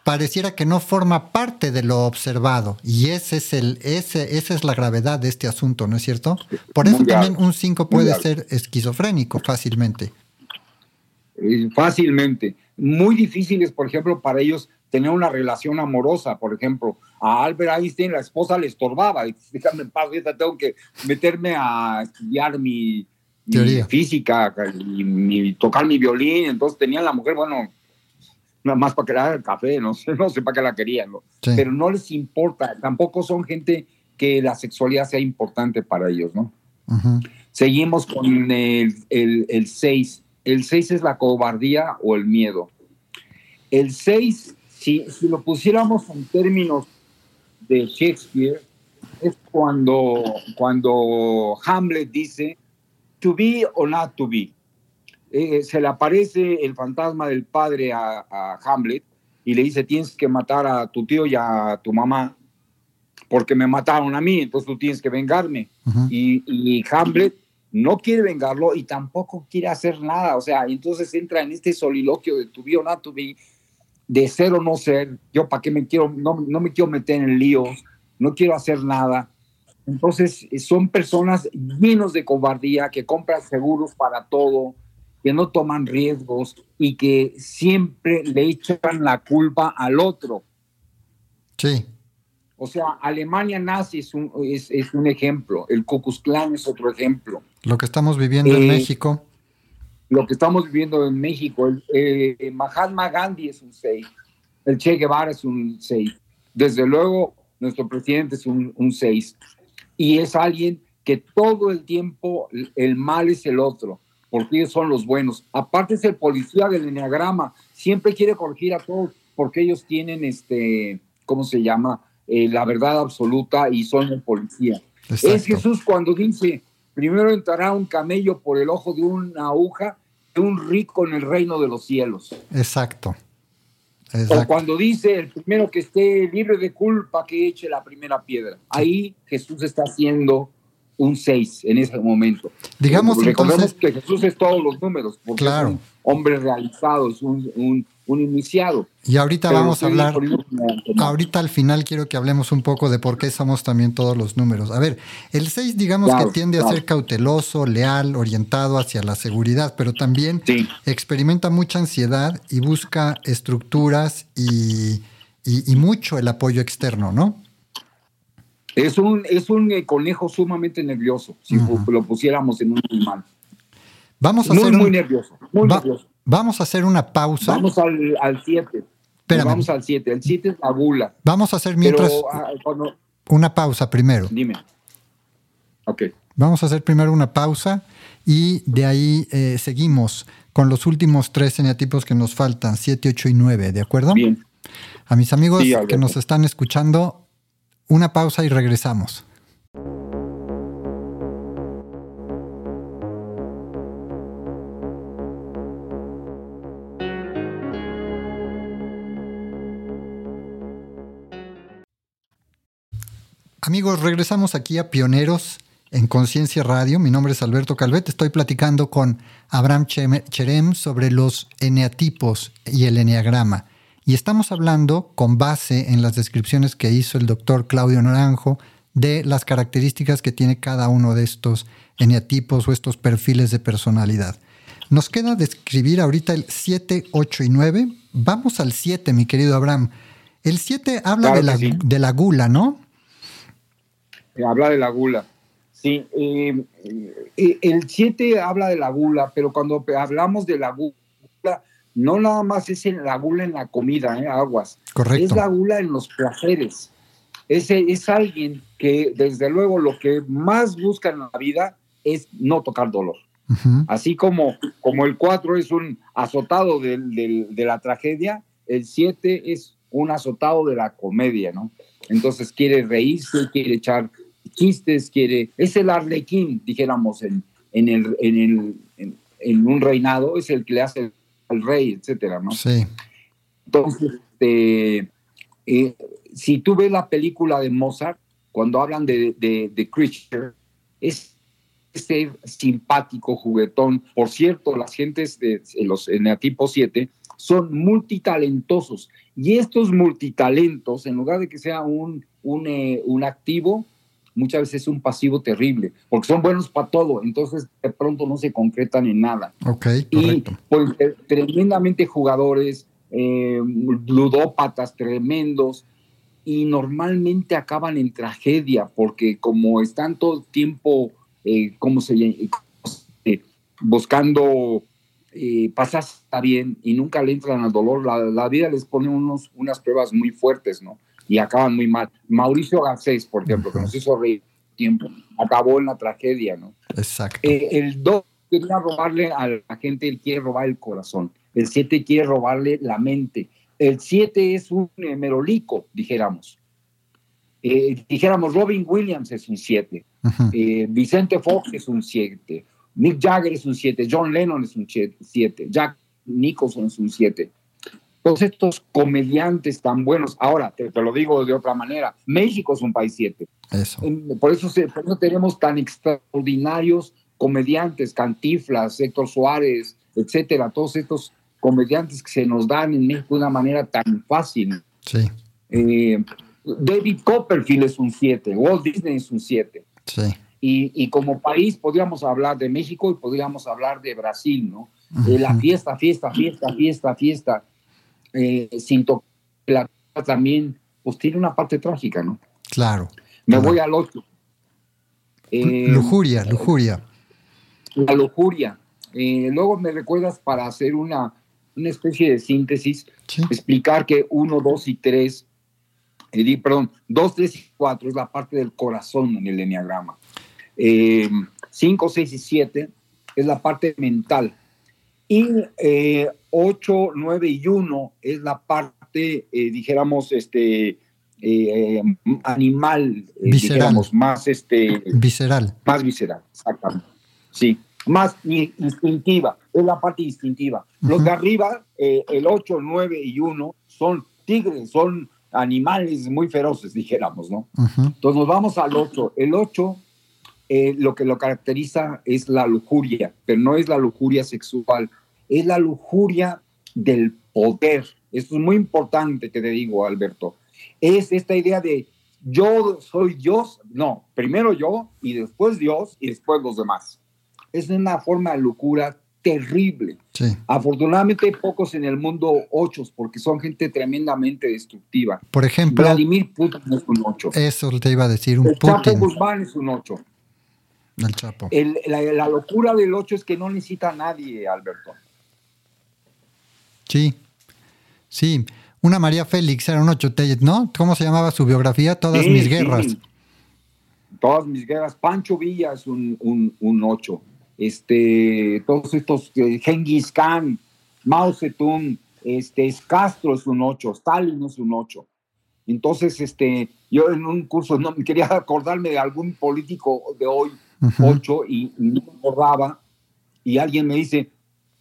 pareciera que no forma parte de lo observado. Y ese es el, ese, esa es la gravedad de este asunto, ¿no es cierto? Por eso también un 5 puede ser esquizofrénico fácilmente. Eh, fácilmente. Muy difíciles, por ejemplo, para ellos tener una relación amorosa, por ejemplo. A Albert Einstein la esposa le estorbaba. Déjame en paz, tengo que meterme a estudiar mi, física y tocar mi violín. Entonces tenía la mujer, bueno, nada más para que le haga el café, no sé, no sé para qué la querían, pero no les importa, tampoco son gente que la sexualidad sea importante para ellos, ¿no? Seguimos con el 6. El 6 es la cobardía o el miedo. El 6, si, si lo pusiéramos en términos de Shakespeare, es cuando, cuando Hamlet dice, to be or not to be. Eh, se le aparece el fantasma del padre a, Hamlet y le dice, tienes que matar a tu tío y a tu mamá porque me mataron a mí, entonces tú tienes que vengarme. y, Hamlet no quiere vengarlo y tampoco quiere hacer nada, o sea, entonces entra en este soliloquio de tu be o not to be, de ser o no ser, yo para qué me quiero, no, no me quiero meter en líos, no quiero hacer nada. Entonces son personas llenos de cobardía que compran seguros para todo, que no toman riesgos y que siempre le echan la culpa al otro. Sí. O sea, Alemania nazi es un, es, un ejemplo, el Ku Klux Klan es otro ejemplo. Lo que estamos viviendo en eh, México. Lo que estamos viviendo en México. El, eh, Mahatma Gandhi es un 6, el Che Guevara es un 6. Desde luego, nuestro presidente es un 6. Y es alguien que todo el tiempo el mal es el otro porque ellos son los buenos. Aparte es el policía del enneagrama, siempre quiere corregir a todos porque ellos tienen, este, ¿cómo se llama? Eh, la verdad absoluta y son el policía. Es Jesús cuando dice, primero entrará un camello por el ojo de una aguja de un rico en el reino de los cielos. Exacto. Exacto. O cuando dice, el primero que esté libre de culpa, que eche la primera piedra. Ahí Jesús está haciendo un 6 en ese momento. Digamos entonces, que Jesús es todos los números, porque claro. es un hombre realizado, es un, iniciado. Y ahorita vamos a hablar, ahorita al final quiero que hablemos un poco de por qué somos también todos los números. A ver, el 6 digamos que tiende a ser cauteloso, leal, orientado hacia la seguridad, pero también experimenta mucha ansiedad y busca estructuras y, y mucho el apoyo externo, ¿no? Es un, es un eh, conejo sumamente nervioso, si lo pusiéramos en un animal. Vamos a muy, hacer muy nervioso, muy nervioso. Vamos a hacer una pausa. Vamos al 7. Vamos al 7. El 7 es la bula. Vamos a hacer mientras ah, una pausa primero. Dime. Ok. Vamos a hacer primero una pausa y de ahí eh, seguimos con los últimos tres eneatipos que nos faltan, 7, 8 y 9, ¿de acuerdo? Bien. A mis amigos que nos están escuchando, una pausa y regresamos. Amigos, regresamos aquí a Pioneros en Conciencia Radio. Mi nombre es Alberto Calvet. Estoy platicando con Abraham Cherem sobre los eneatipos y el eneagrama. Y estamos hablando con base en las descripciones que hizo el doctor Claudio Naranjo de las características que tiene cada uno de estos eneatipos o estos perfiles de personalidad. Nos queda describir ahorita el 7, 8 y 9. Vamos al 7, mi querido Abraham. El 7 habla Claro de, la, sí. de la gula, ¿no? Habla de la gula. Sí, eh, eh, el 7 habla de la gula, pero cuando hablamos de la gula, no nada más es la gula en la comida, ¿eh? aguas. Correcto. Es la gula en los placeres. Ese es alguien que, desde luego, lo que más busca en la vida es no tocar dolor. Así como, como el 4 es un azotado de la tragedia, el 7 es un azotado de la comedia, ¿no? Entonces quiere reírse, quiere echar chistes, quiere... Es el arlequín, dijéramos, en, en, el, en, el, en, en un reinado, es el que le hace al rey, etcétera, ¿no? Sí. Entonces, este, eh, si tú ves la película de Mozart, cuando hablan de, de, de Creature, es este simpático, juguetón. Por cierto, las gentes de los en el tipo 7 son multitalentosos. Y estos multitalentos, en lugar de que sea un, un, eh, un activo, muchas veces es un pasivo terrible, porque son buenos para todo, entonces de pronto no se concretan en nada y pues, eh, tremendamente jugadores, eh, ludópatas tremendos, y normalmente acaban en tragedia, porque como están todo el tiempo, eh, ¿cómo se? Eh, buscando eh, pasarse bien y nunca le entran al dolor, la, la vida les pone unos, unas pruebas muy fuertes, ¿no? Y acaban muy mal. Mauricio Garcés, por ejemplo, que nos hizo reír tiempo, acabó en la tragedia, ¿no? Exacto. Eh, el 2 quería robarle a la gente, él quiere robar el corazón. El 7 quiere robarle la mente. El 7 es un merolico, dijéramos. Eh, dijéramos, Robin Williams es un 7. Ujú. Eh, Vicente Fox es un 7. Mick Jagger es un 7. John Lennon es un 7. Jack Nicholson es un 7. Todos estos comediantes tan buenos. Ahora, te, te lo digo de otra manera. México es un país 7. Eso. En- Por eso, se- por eso tenemos tan extraordinarios comediantes, Cantiflas, Héctor Suárez, etcétera, todos estos comediantes que se nos dan en México de una manera tan fácil. Sí, Eh, David Copperfield es un 7, Walt Disney es un 7. sí. Y, y como país podríamos hablar de México y podríamos hablar de Brasil, ¿no? Eh, la fiesta, fiesta, fiesta, fiesta, fiesta, eh, sin tocar la también, pues tiene una parte trágica, ¿no? Claro. Me Claro. voy al 8. Eh, lujuria, lujuria. la lujuria. Eh, luego me recuerdas para hacer una, una especie de síntesis, Sí. explicar que 1, 2 y 3, eh, perdón, 2, 3 y 4 es la parte del corazón en el enneagrama. 5, 6 y 7 es la parte mental. Y 8, 9 y 1 es la parte, eh, dijéramos, este, eh, animal, eh, Visceral. dijéramos, más este, Visceral. más visceral, exactamente. Sí, más instintiva, es la parte instintiva. Los de arriba, eh, el 8, 9 y 1, son tigres, son animales muy feroces, dijéramos, ¿no? Ujú. Entonces nos vamos al 8. El 8, eh, lo que lo caracteriza es la lujuria, pero no es la lujuria sexual, es la lujuria del poder. Esto es muy importante que te digo, Alberto. Es esta idea de yo soy Dios, no, primero yo y después Dios y después los demás. Es una forma de locura terrible. Sí. Afortunadamente hay pocos en el mundo ochos porque son gente tremendamente destructiva. Por ejemplo, Vladimir Putin es un ocho. eso te iba a decir, un El Chapo. Guzmán es un 8. El Chapo. El- la, la locura del 8 es que no necesita a nadie, Alberto. Sí. Sí. Una María Félix era un ocho, te- ¿no? ¿Cómo se llamaba su biografía? Todas Sí, mis sí. guerras. Todas mis guerras. Pancho Villa es un, un, un 8. Este, todos estos, eh, Genghis Khan, Mao Zedong, este, Castro es un 8, Stalin es un 8. Entonces, este, yo en un curso no quería acordarme de algún político de hoy, Ujú. 8, y, y no me acordaba. Y alguien me dice,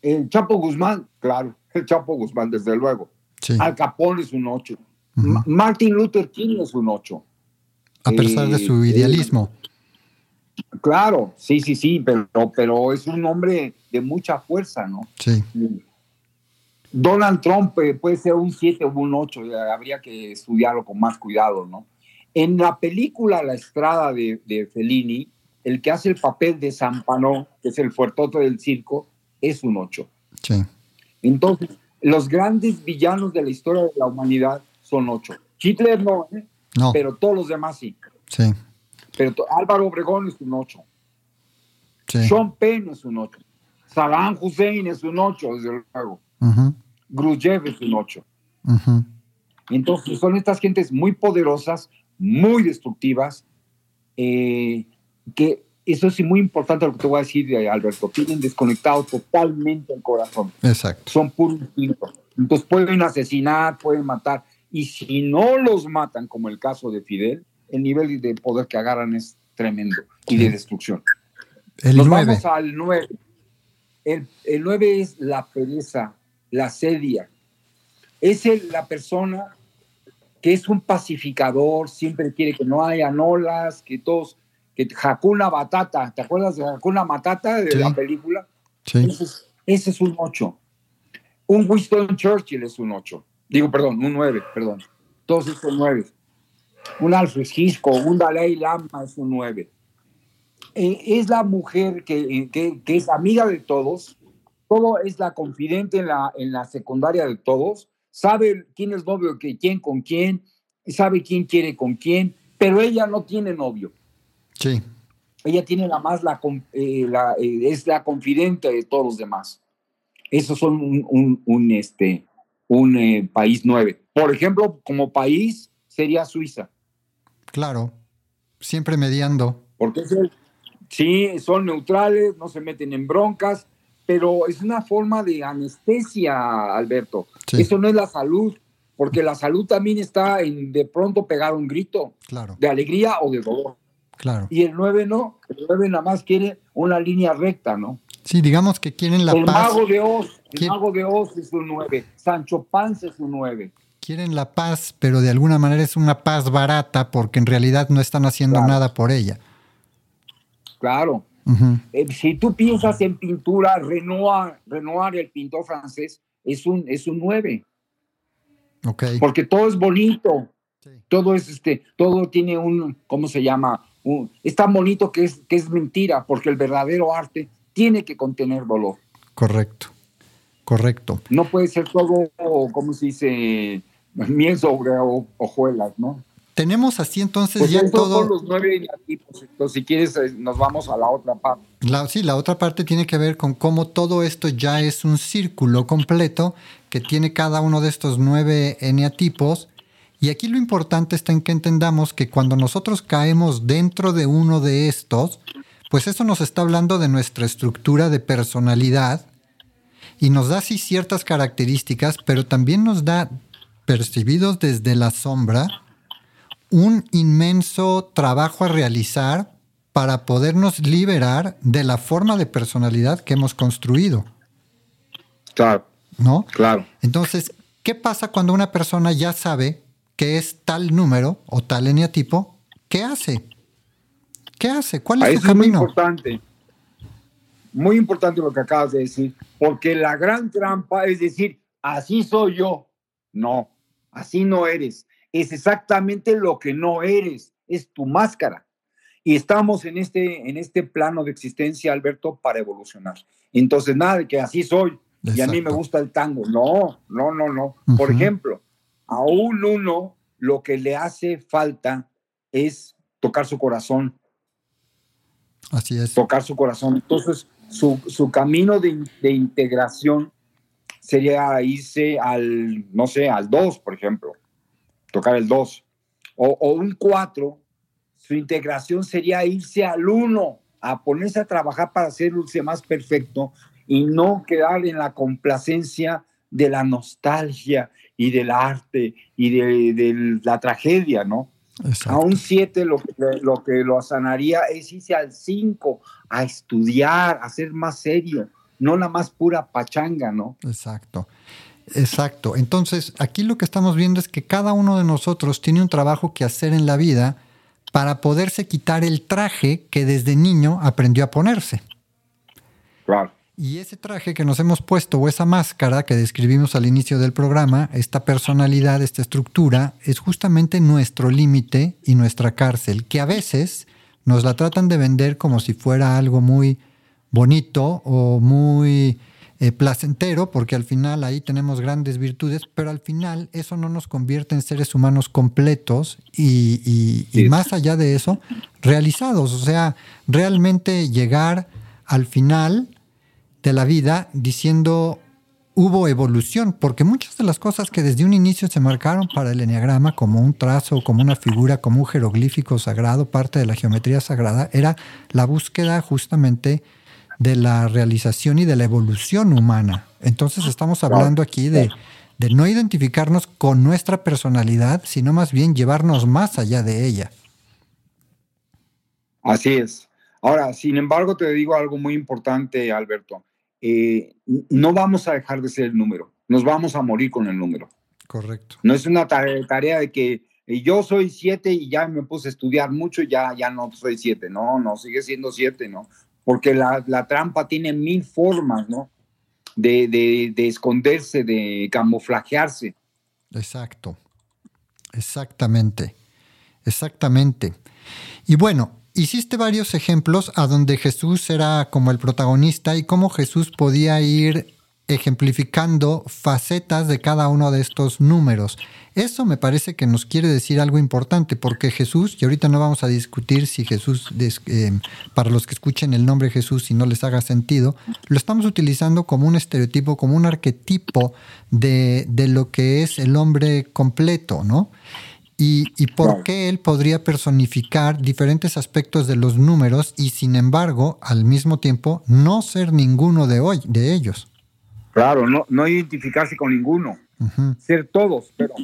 el Chapo Guzmán, claro, el Chapo Guzmán, desde luego. Sí. Al Capone es un 8. Ujú. Martin Luther King es un 8. A pesar de su eh, idealismo. Claro, sí, sí, sí, pero, pero es un hombre de mucha fuerza, ¿no? Sí. Donald Trump eh, puede ser un 7 o un 8, habría que estudiarlo con más cuidado, ¿no? En la película La Estrada de, de Fellini, el que hace el papel de Zampano, que es el fuertote del circo, es un 8. Sí. Entonces, los grandes villanos de la historia de la humanidad son ocho. Hitler no, ¿eh? No. pero todos los demás sí. Sí, Pero Álvaro Obregón es un ocho. sí. Sean Penn es un ocho. Saddam Hussein es un ocho, desde luego. Khrushchev es un ocho. Entonces son estas gentes muy poderosas, muy destructivas, eh, que eso es muy importante lo que te voy a decir, eh, Alberto, tienen desconectado totalmente el corazón, Exacto. son puro instinto. Entonces pueden asesinar, pueden matar, y si no los matan, como el caso de Fidel, el nivel de poder que agarran es tremendo y de destrucción. El Nos 9. vamos al 9. El, el 9 es la pereza, la sedia. Es el- la persona que es un pacificador, siempre quiere que no haya olas, que todos, que Hakuna Batata, ¿te acuerdas de Hakuna Matata de Sí. la película? Sí, Ese es, ese es un 8. Un Winston Churchill es un 8. Digo, perdón, un 9, perdón. Todos son 9. Un Alfred Hitchcock, un Dalai Lama es un 9. Eh, es la mujer que, que- que es amiga de todos, todo es la confidente en la, en la secundaria de todos, sabe quién es novio, que quién con quién, sabe quién quiere con quién, pero ella no tiene novio sí, ella tiene la más la, eh, la, eh, es la confidente de todos los demás. Esos son un, un- un, este un eh, país nueve. Por ejemplo, como país sería Suiza, claro. Siempre mediando. porque es el- sí son neutrales, no se meten en broncas, pero es una forma de anestesia, Alberto. Sí. Eso no es la salud, porque la salud también está en de pronto pegar un grito Claro, de alegría o de dolor. Claro. Y el 9 no, el 9 nada más quiere una línea recta, ¿no? Sí, digamos que quieren la el paz. mago de Oz, el mago de Oz es un 9, Sancho Panza es un 9. Quieren la paz, pero de alguna manera es una paz barata porque en realidad no están haciendo Claro. nada por ella. Claro. Eh, si tú piensas en pintura, Renoir, Renoir, el pintor francés, es un, es un 9, Ok. porque todo es bonito, Sí, todo es este, todo tiene un, ¿cómo se llama? Un- es tan bonito que es, que es mentira, porque el verdadero arte tiene que contener dolor. correcto. Correcto. No puede ser todo, ¿cómo se dice? Miel sobre ho- hojuelas, ¿no? Tenemos así entonces Pues ya son todo. los nueve tipos. Entonces, si quieres, eh, nos vamos a la otra parte. La, sí, la otra parte tiene que ver con cómo todo esto ya es un círculo completo que tiene cada uno de estos nueve eneatipos. Y aquí lo importante está en que entendamos que cuando nosotros caemos dentro de uno de estos, pues eso nos está hablando de nuestra estructura de personalidad y nos da sí ciertas características, pero también nos da, percibidos desde la sombra, un inmenso trabajo a realizar para podernos liberar de la forma de personalidad que hemos construido, Claro, ¿no? claro. Entonces, ¿qué pasa cuando una persona ya sabe que es tal número o tal eneatipo? ¿Qué hace? ¿Qué hace? ¿Cuál es Eso su es muy camino? importante. Muy importante lo que acabas de decir, porque la gran trampa es decir, así soy yo. No, así no eres. Es exactamente lo que no eres, es tu máscara. Y estamos en este, en este plano de existencia, Alberto, para evolucionar. Entonces, nada de que así soy y a mí me gusta el tango. No, no, no, no. Por ejemplo, a un uno lo que le hace falta es tocar su corazón, Así es. tocar su corazón. Entonces, su, su camino de, de integración sería irse al, no sé, al 2, por ejemplo, tocar el 2. O, o un 4, su integración sería irse al 1, a ponerse a trabajar para hacerse más perfecto y no quedar en la complacencia de la nostalgia y del arte y de, de la tragedia, ¿no? A un 7 lo, que- lo que lo sanaría es irse al 5 a estudiar, a ser más serio, no la más pura pachanga, ¿no? Exacto. Exacto. Entonces, aquí lo que estamos viendo es que cada uno de nosotros tiene un trabajo que hacer en la vida para poderse quitar el traje que desde niño aprendió a ponerse. Claro. Y ese traje que nos hemos puesto o esa máscara que describimos al inicio del programa, esta personalidad, esta estructura, es justamente nuestro límite y nuestra cárcel, que a veces nos la tratan de vender como si fuera algo muy bonito o muy eh, placentero, porque al final ahí tenemos grandes virtudes, pero al final eso no nos convierte en seres humanos completos y, y más allá de eso, realizados. O sea, realmente llegar al final de la vida diciendo hubo evolución, porque muchas de las cosas que desde un inicio se marcaron para el enneagrama como un trazo, como una figura, como un jeroglífico sagrado, parte de la geometría sagrada, era la búsqueda justamente de la realización y de la evolución humana. Entonces estamos hablando aquí de, de no identificarnos con nuestra personalidad, sino más bien llevarnos más allá de ella. Así es. Ahora, sin embargo, te digo algo muy importante, Alberto eh, no vamos a dejar de ser el número, nos vamos a morir con el número. Correcto. No es una tarea, de que yo soy siete y ya me puse a estudiar mucho y ya, ya no soy siete, no, no, sigue siendo siete, ¿no? Porque la, la trampa tiene mil formas, ¿no? De, de, de esconderse, de camuflajearse. Exacto, exactamente, exactamente. Y bueno, Hiciste varios ejemplos a donde Jesús era como el protagonista y cómo Jesús podía ir ejemplificando facetas de cada uno de estos números. Eso me parece que nos quiere decir algo importante, porque Jesús, y ahorita no vamos a discutir si Jesús, eh, para los que escuchen el nombre Jesús, si no les haga sentido, lo estamos utilizando como un estereotipo, como un arquetipo de, de lo que es el hombre completo, ¿no? Y, por qué él podría personificar diferentes aspectos de los números y sin embargo al mismo tiempo no ser ninguno de, hoy, de ellos. Claro, no, no identificarse con ninguno, ser todos, pero,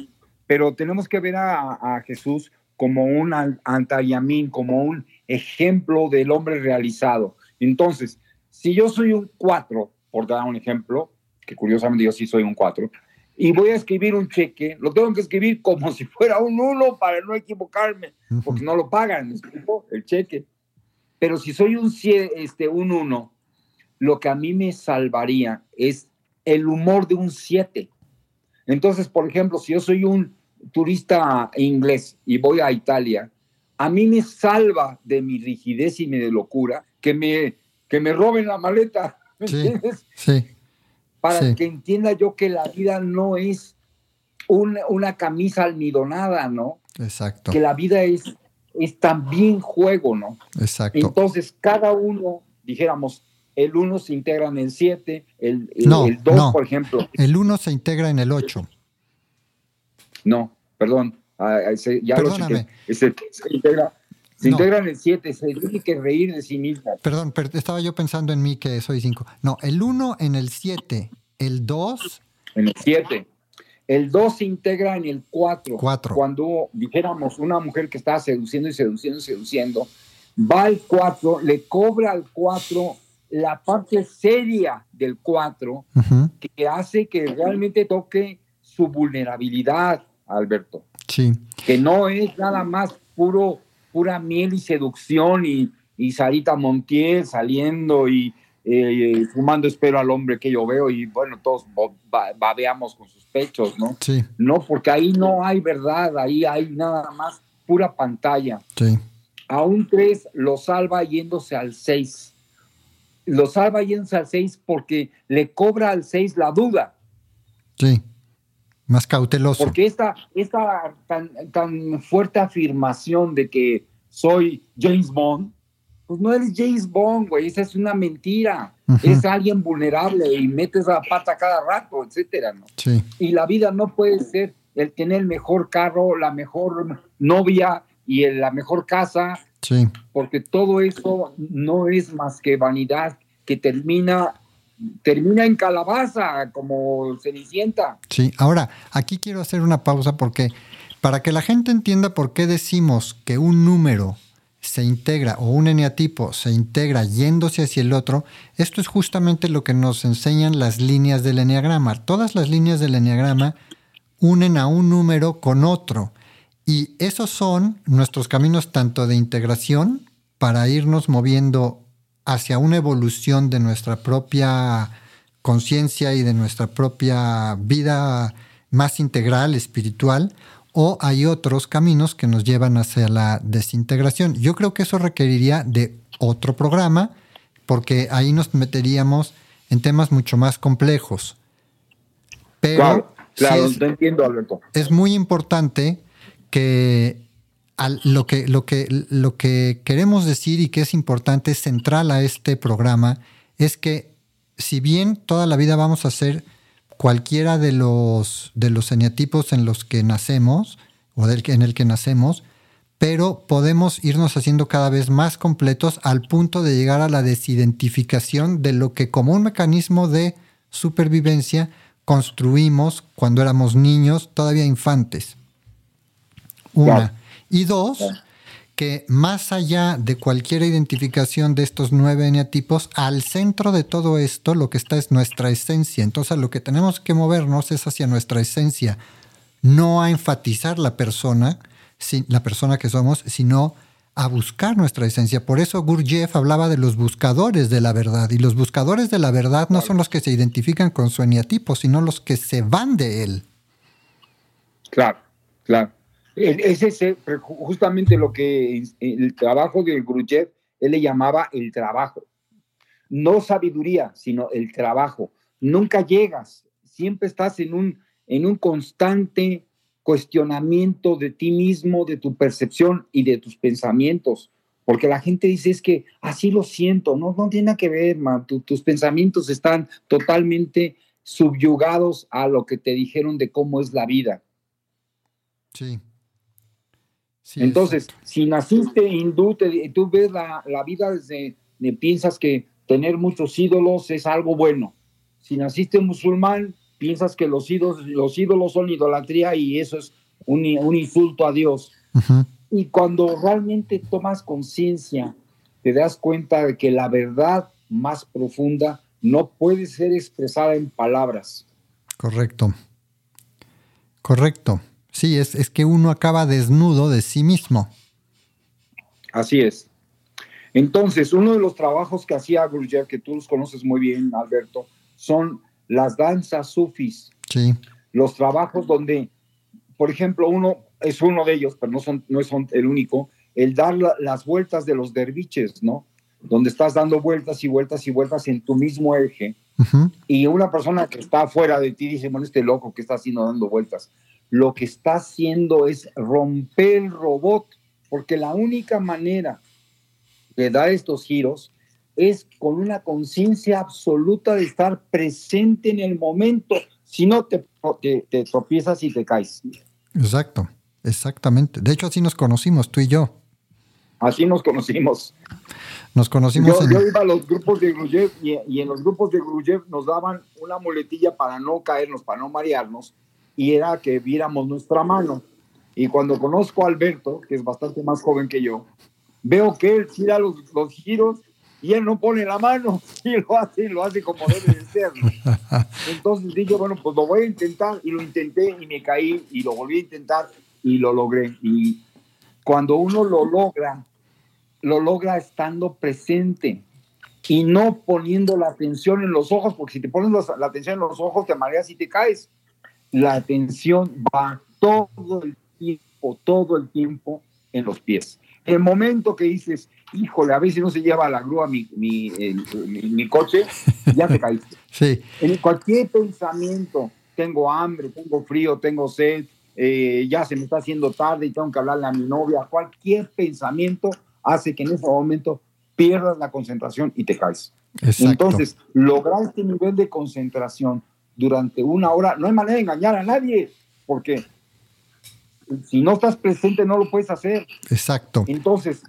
pero tenemos que ver a, Jesús como un antayamín, como un ejemplo del hombre realizado. Entonces, si yo soy un cuatro, por dar un ejemplo, que curiosamente yo sí soy un cuatro, y voy a escribir un cheque, lo tengo que escribir como si fuera un uno para no equivocarme, porque no lo pagan, el cheque. Pero si soy un, este, un uno, lo que a mí me salvaría es el humor de un siete. Entonces, por ejemplo, si yo soy un turista inglés y voy a Italia, a mí me salva de mi rigidez y mi locura que me, que me roben la maleta. ¿me entiendes? Sí para que entienda yo que la vida no es una, camisa almidonada, ¿no? Exacto. Que la vida es, es también juego, ¿no? Exacto. Entonces, cada uno, dijéramos, el uno se integra en el 7, el 2, por ejemplo. El 1 se integra en el 8. No, perdón. Ah, ah, ya Perdóname. Lo se, integra, se integra en el 7, se tiene que reír de sí mismo. Perdón, pero estaba yo pensando en mí que soy 5. No, el 1 en el 7, el 2. En el 7. El 2 se integra en el 4. 4. Cuando dijéramos una mujer que está seduciendo y seduciendo y seduciendo, va al 4, le cobra al 4 la parte seria del 4 que hace que realmente toque su vulnerabilidad, Alberto. Sí. Que no es nada más puro pura miel y seducción y, y Sarita Montiel saliendo y eh, fumando espero al hombre que yo veo y bueno, todos babeamos con sus pechos, ¿no? Sí. No, porque ahí no hay verdad, ahí hay nada más pura pantalla. Sí. A un 3 lo salva yéndose al 6. Lo salva yéndose al 6 porque le cobra al 6 la duda. Sí. Más cauteloso. Porque esta, esta tan, tan fuerte afirmación de que soy James Bond, pues no eres James Bond, güey, esa es una mentira. Es alguien vulnerable y metes la pata cada rato, etcétera, ¿no? Sí. Y la vida no puede ser el tener el mejor carro, la mejor novia y la mejor casa. Sí. Porque todo eso no es más que vanidad que termina termina en calabaza, como cenicienta. Sí, ahora, aquí quiero hacer una pausa porque para que la gente entienda por qué decimos que un número se integra o un eneatipo se integra yéndose hacia el otro, esto es justamente lo que nos enseñan las líneas del eneagrama. Todas las líneas del eneagrama unen a un número con otro. Y esos son nuestros caminos tanto de integración para irnos moviendo hacia una evolución de nuestra propia conciencia y de nuestra propia vida más integral, espiritual, o hay otros caminos que nos llevan hacia la desintegración. Yo creo que eso requeriría de otro programa, porque ahí nos meteríamos en temas mucho más complejos. Pero Claro, sí claro, es, te entiendo, Alberto. es muy importante que lo, que, lo, que, lo que queremos decir y que es importante, central a este programa, es que si bien toda la vida vamos a ser cualquiera de los, de los eneatipos en los que nacemos, o en el que nacemos, pero podemos irnos haciendo cada vez más completos al punto de llegar a la desidentificación de lo que como un mecanismo de supervivencia construimos cuando éramos niños, todavía infantes. Una. Y dos, que más allá de cualquier identificación de estos nueve eneatipos, al centro de todo esto lo que está es nuestra esencia. Entonces, lo que tenemos que movernos es hacia nuestra esencia, no a enfatizar la persona, la persona que somos, sino a buscar nuestra esencia. Por eso Gurdjieff hablaba de los buscadores de la verdad. Y los buscadores de la verdad no son los que se identifican con su eneatipo, sino los que se van de él. Claro, claro. Es ese, justamente lo que el trabajo de Gruyev, él le llamaba el trabajo. No sabiduría, sino el trabajo. Nunca llegas, siempre estás en un, en un constante cuestionamiento de ti mismo, de tu percepción y de tus pensamientos. Porque la gente dice es que así lo siento, no, no tiene nada que ver. Tu- tus pensamientos están totalmente subyugados a lo que te dijeron de cómo es la vida. Sí. Sí, Entonces, exacto. si naciste hindú, te- tú ves la, la vida desde, de- piensas que tener muchos ídolos es algo bueno. Si naciste musulmán, piensas que los ídolos, los ídolos son idolatría y eso es un, un insulto a Dios. Y cuando realmente tomas conciencia, te das cuenta de que la verdad más profunda no puede ser expresada en palabras. Correcto. Correcto. Sí, es, es que uno acaba desnudo de sí mismo. Así es. Entonces, uno de los trabajos que hacía Gurdjieff, que tú los conoces muy bien, Alberto, son las danzas sufis, Sí, los trabajos donde, por ejemplo, uno es uno de ellos, pero no son, no son el único, el dar la- las vueltas de los derviches, ¿no? Donde estás dando vueltas y vueltas y vueltas en tu mismo eje, y una persona que está fuera de ti dice, bueno, este loco que está haciendo dando vueltas, lo que está haciendo es romper el robot, porque la única manera de dar estos giros es con una conciencia absoluta de estar presente en el momento, si no te, te, te tropiezas y te caes. exacto, exactamente. De hecho, así nos conocimos, tú y yo. Así nos conocimos. Nos conocimos Yo, en... yo iba a los grupos de Gruyev y, y en los grupos de Gruyev nos daban una muletilla para no caernos, para no marearnos, y era que viéramos nuestra mano. Y cuando conozco a Alberto, que es bastante más joven que yo, veo que él tira los, los giros y él no pone la mano, y lo hace, lo hace como debe de ser. Entonces dije, bueno, pues lo voy a intentar, y lo intenté y me caí, y lo volví a intentar y lo logré. Y cuando uno lo logra, lo logra estando presente y no poniendo la atención en los ojos, porque si te pones la atención en los ojos te mareas y te caes. La atención va todo el tiempo, todo el tiempo en los pies. El momento que dices, híjole, a si no se lleva a la grúa mi, mi- mi coche, ya te caíste. Sí, En cualquier pensamiento, tengo hambre, tengo frío, tengo sed, eh, ya se me está haciendo tarde y tengo que hablarle a mi novia, cualquier pensamiento hace que en ese momento pierdas la concentración y te caes. exacto. Entonces, lograr este nivel de concentración durante una hora, no hay manera de engañar a nadie, porque si no estás presente no lo puedes hacer. exacto. Entonces,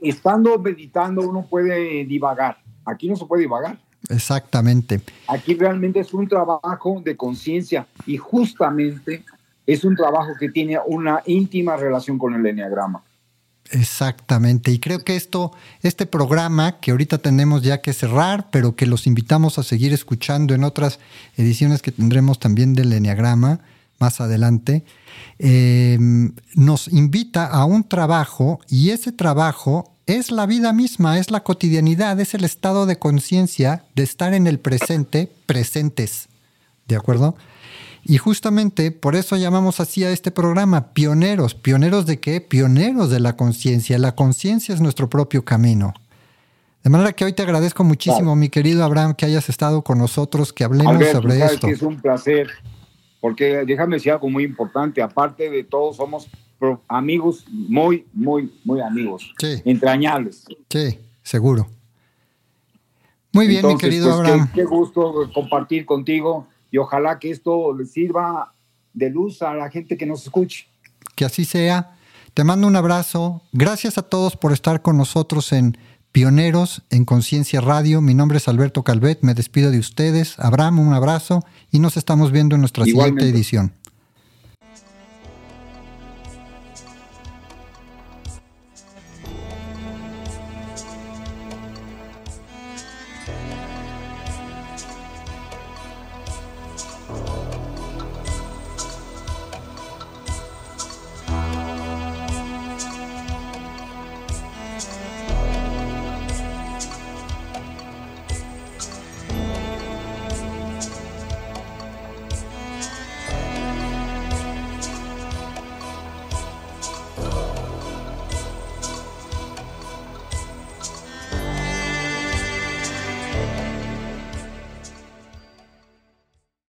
estando meditando uno puede divagar. Aquí no se puede divagar. Exactamente. Aquí realmente es un trabajo de conciencia y justamente es un trabajo que tiene una íntima relación con el enneagrama. Exactamente. Y creo que esto, este programa que ahorita tenemos ya que cerrar, pero que los invitamos a seguir escuchando en otras ediciones que tendremos también del Enneagrama más adelante, eh, nos invita a un trabajo y ese trabajo es la vida misma, es la cotidianidad, es el estado de conciencia de estar en el presente, presentes. ¿De acuerdo? Y justamente por eso llamamos así a este programa, pioneros. ¿Pioneros de qué? Pioneros de la conciencia. La conciencia es nuestro propio camino. De manera que hoy te agradezco muchísimo, mi querido Abraham, que hayas estado con nosotros, que hablemos Alberto, sobre sabes esto. que es un placer, porque déjame decir algo muy importante, aparte de todo, somos amigos muy, muy, muy amigos, Sí, entrañables. sí, seguro. Muy bien, mi querido pues, Abraham. Qué, qué gusto compartir contigo y ojalá que esto le sirva de luz a la gente que nos escuche. Que así sea. Te mando un abrazo. Gracias a todos por estar con nosotros en Pioneros en Conciencia Radio. Mi nombre es Alberto Calvet. Me despido de ustedes. Abraham, un abrazo y nos estamos viendo en nuestra siguiente edición.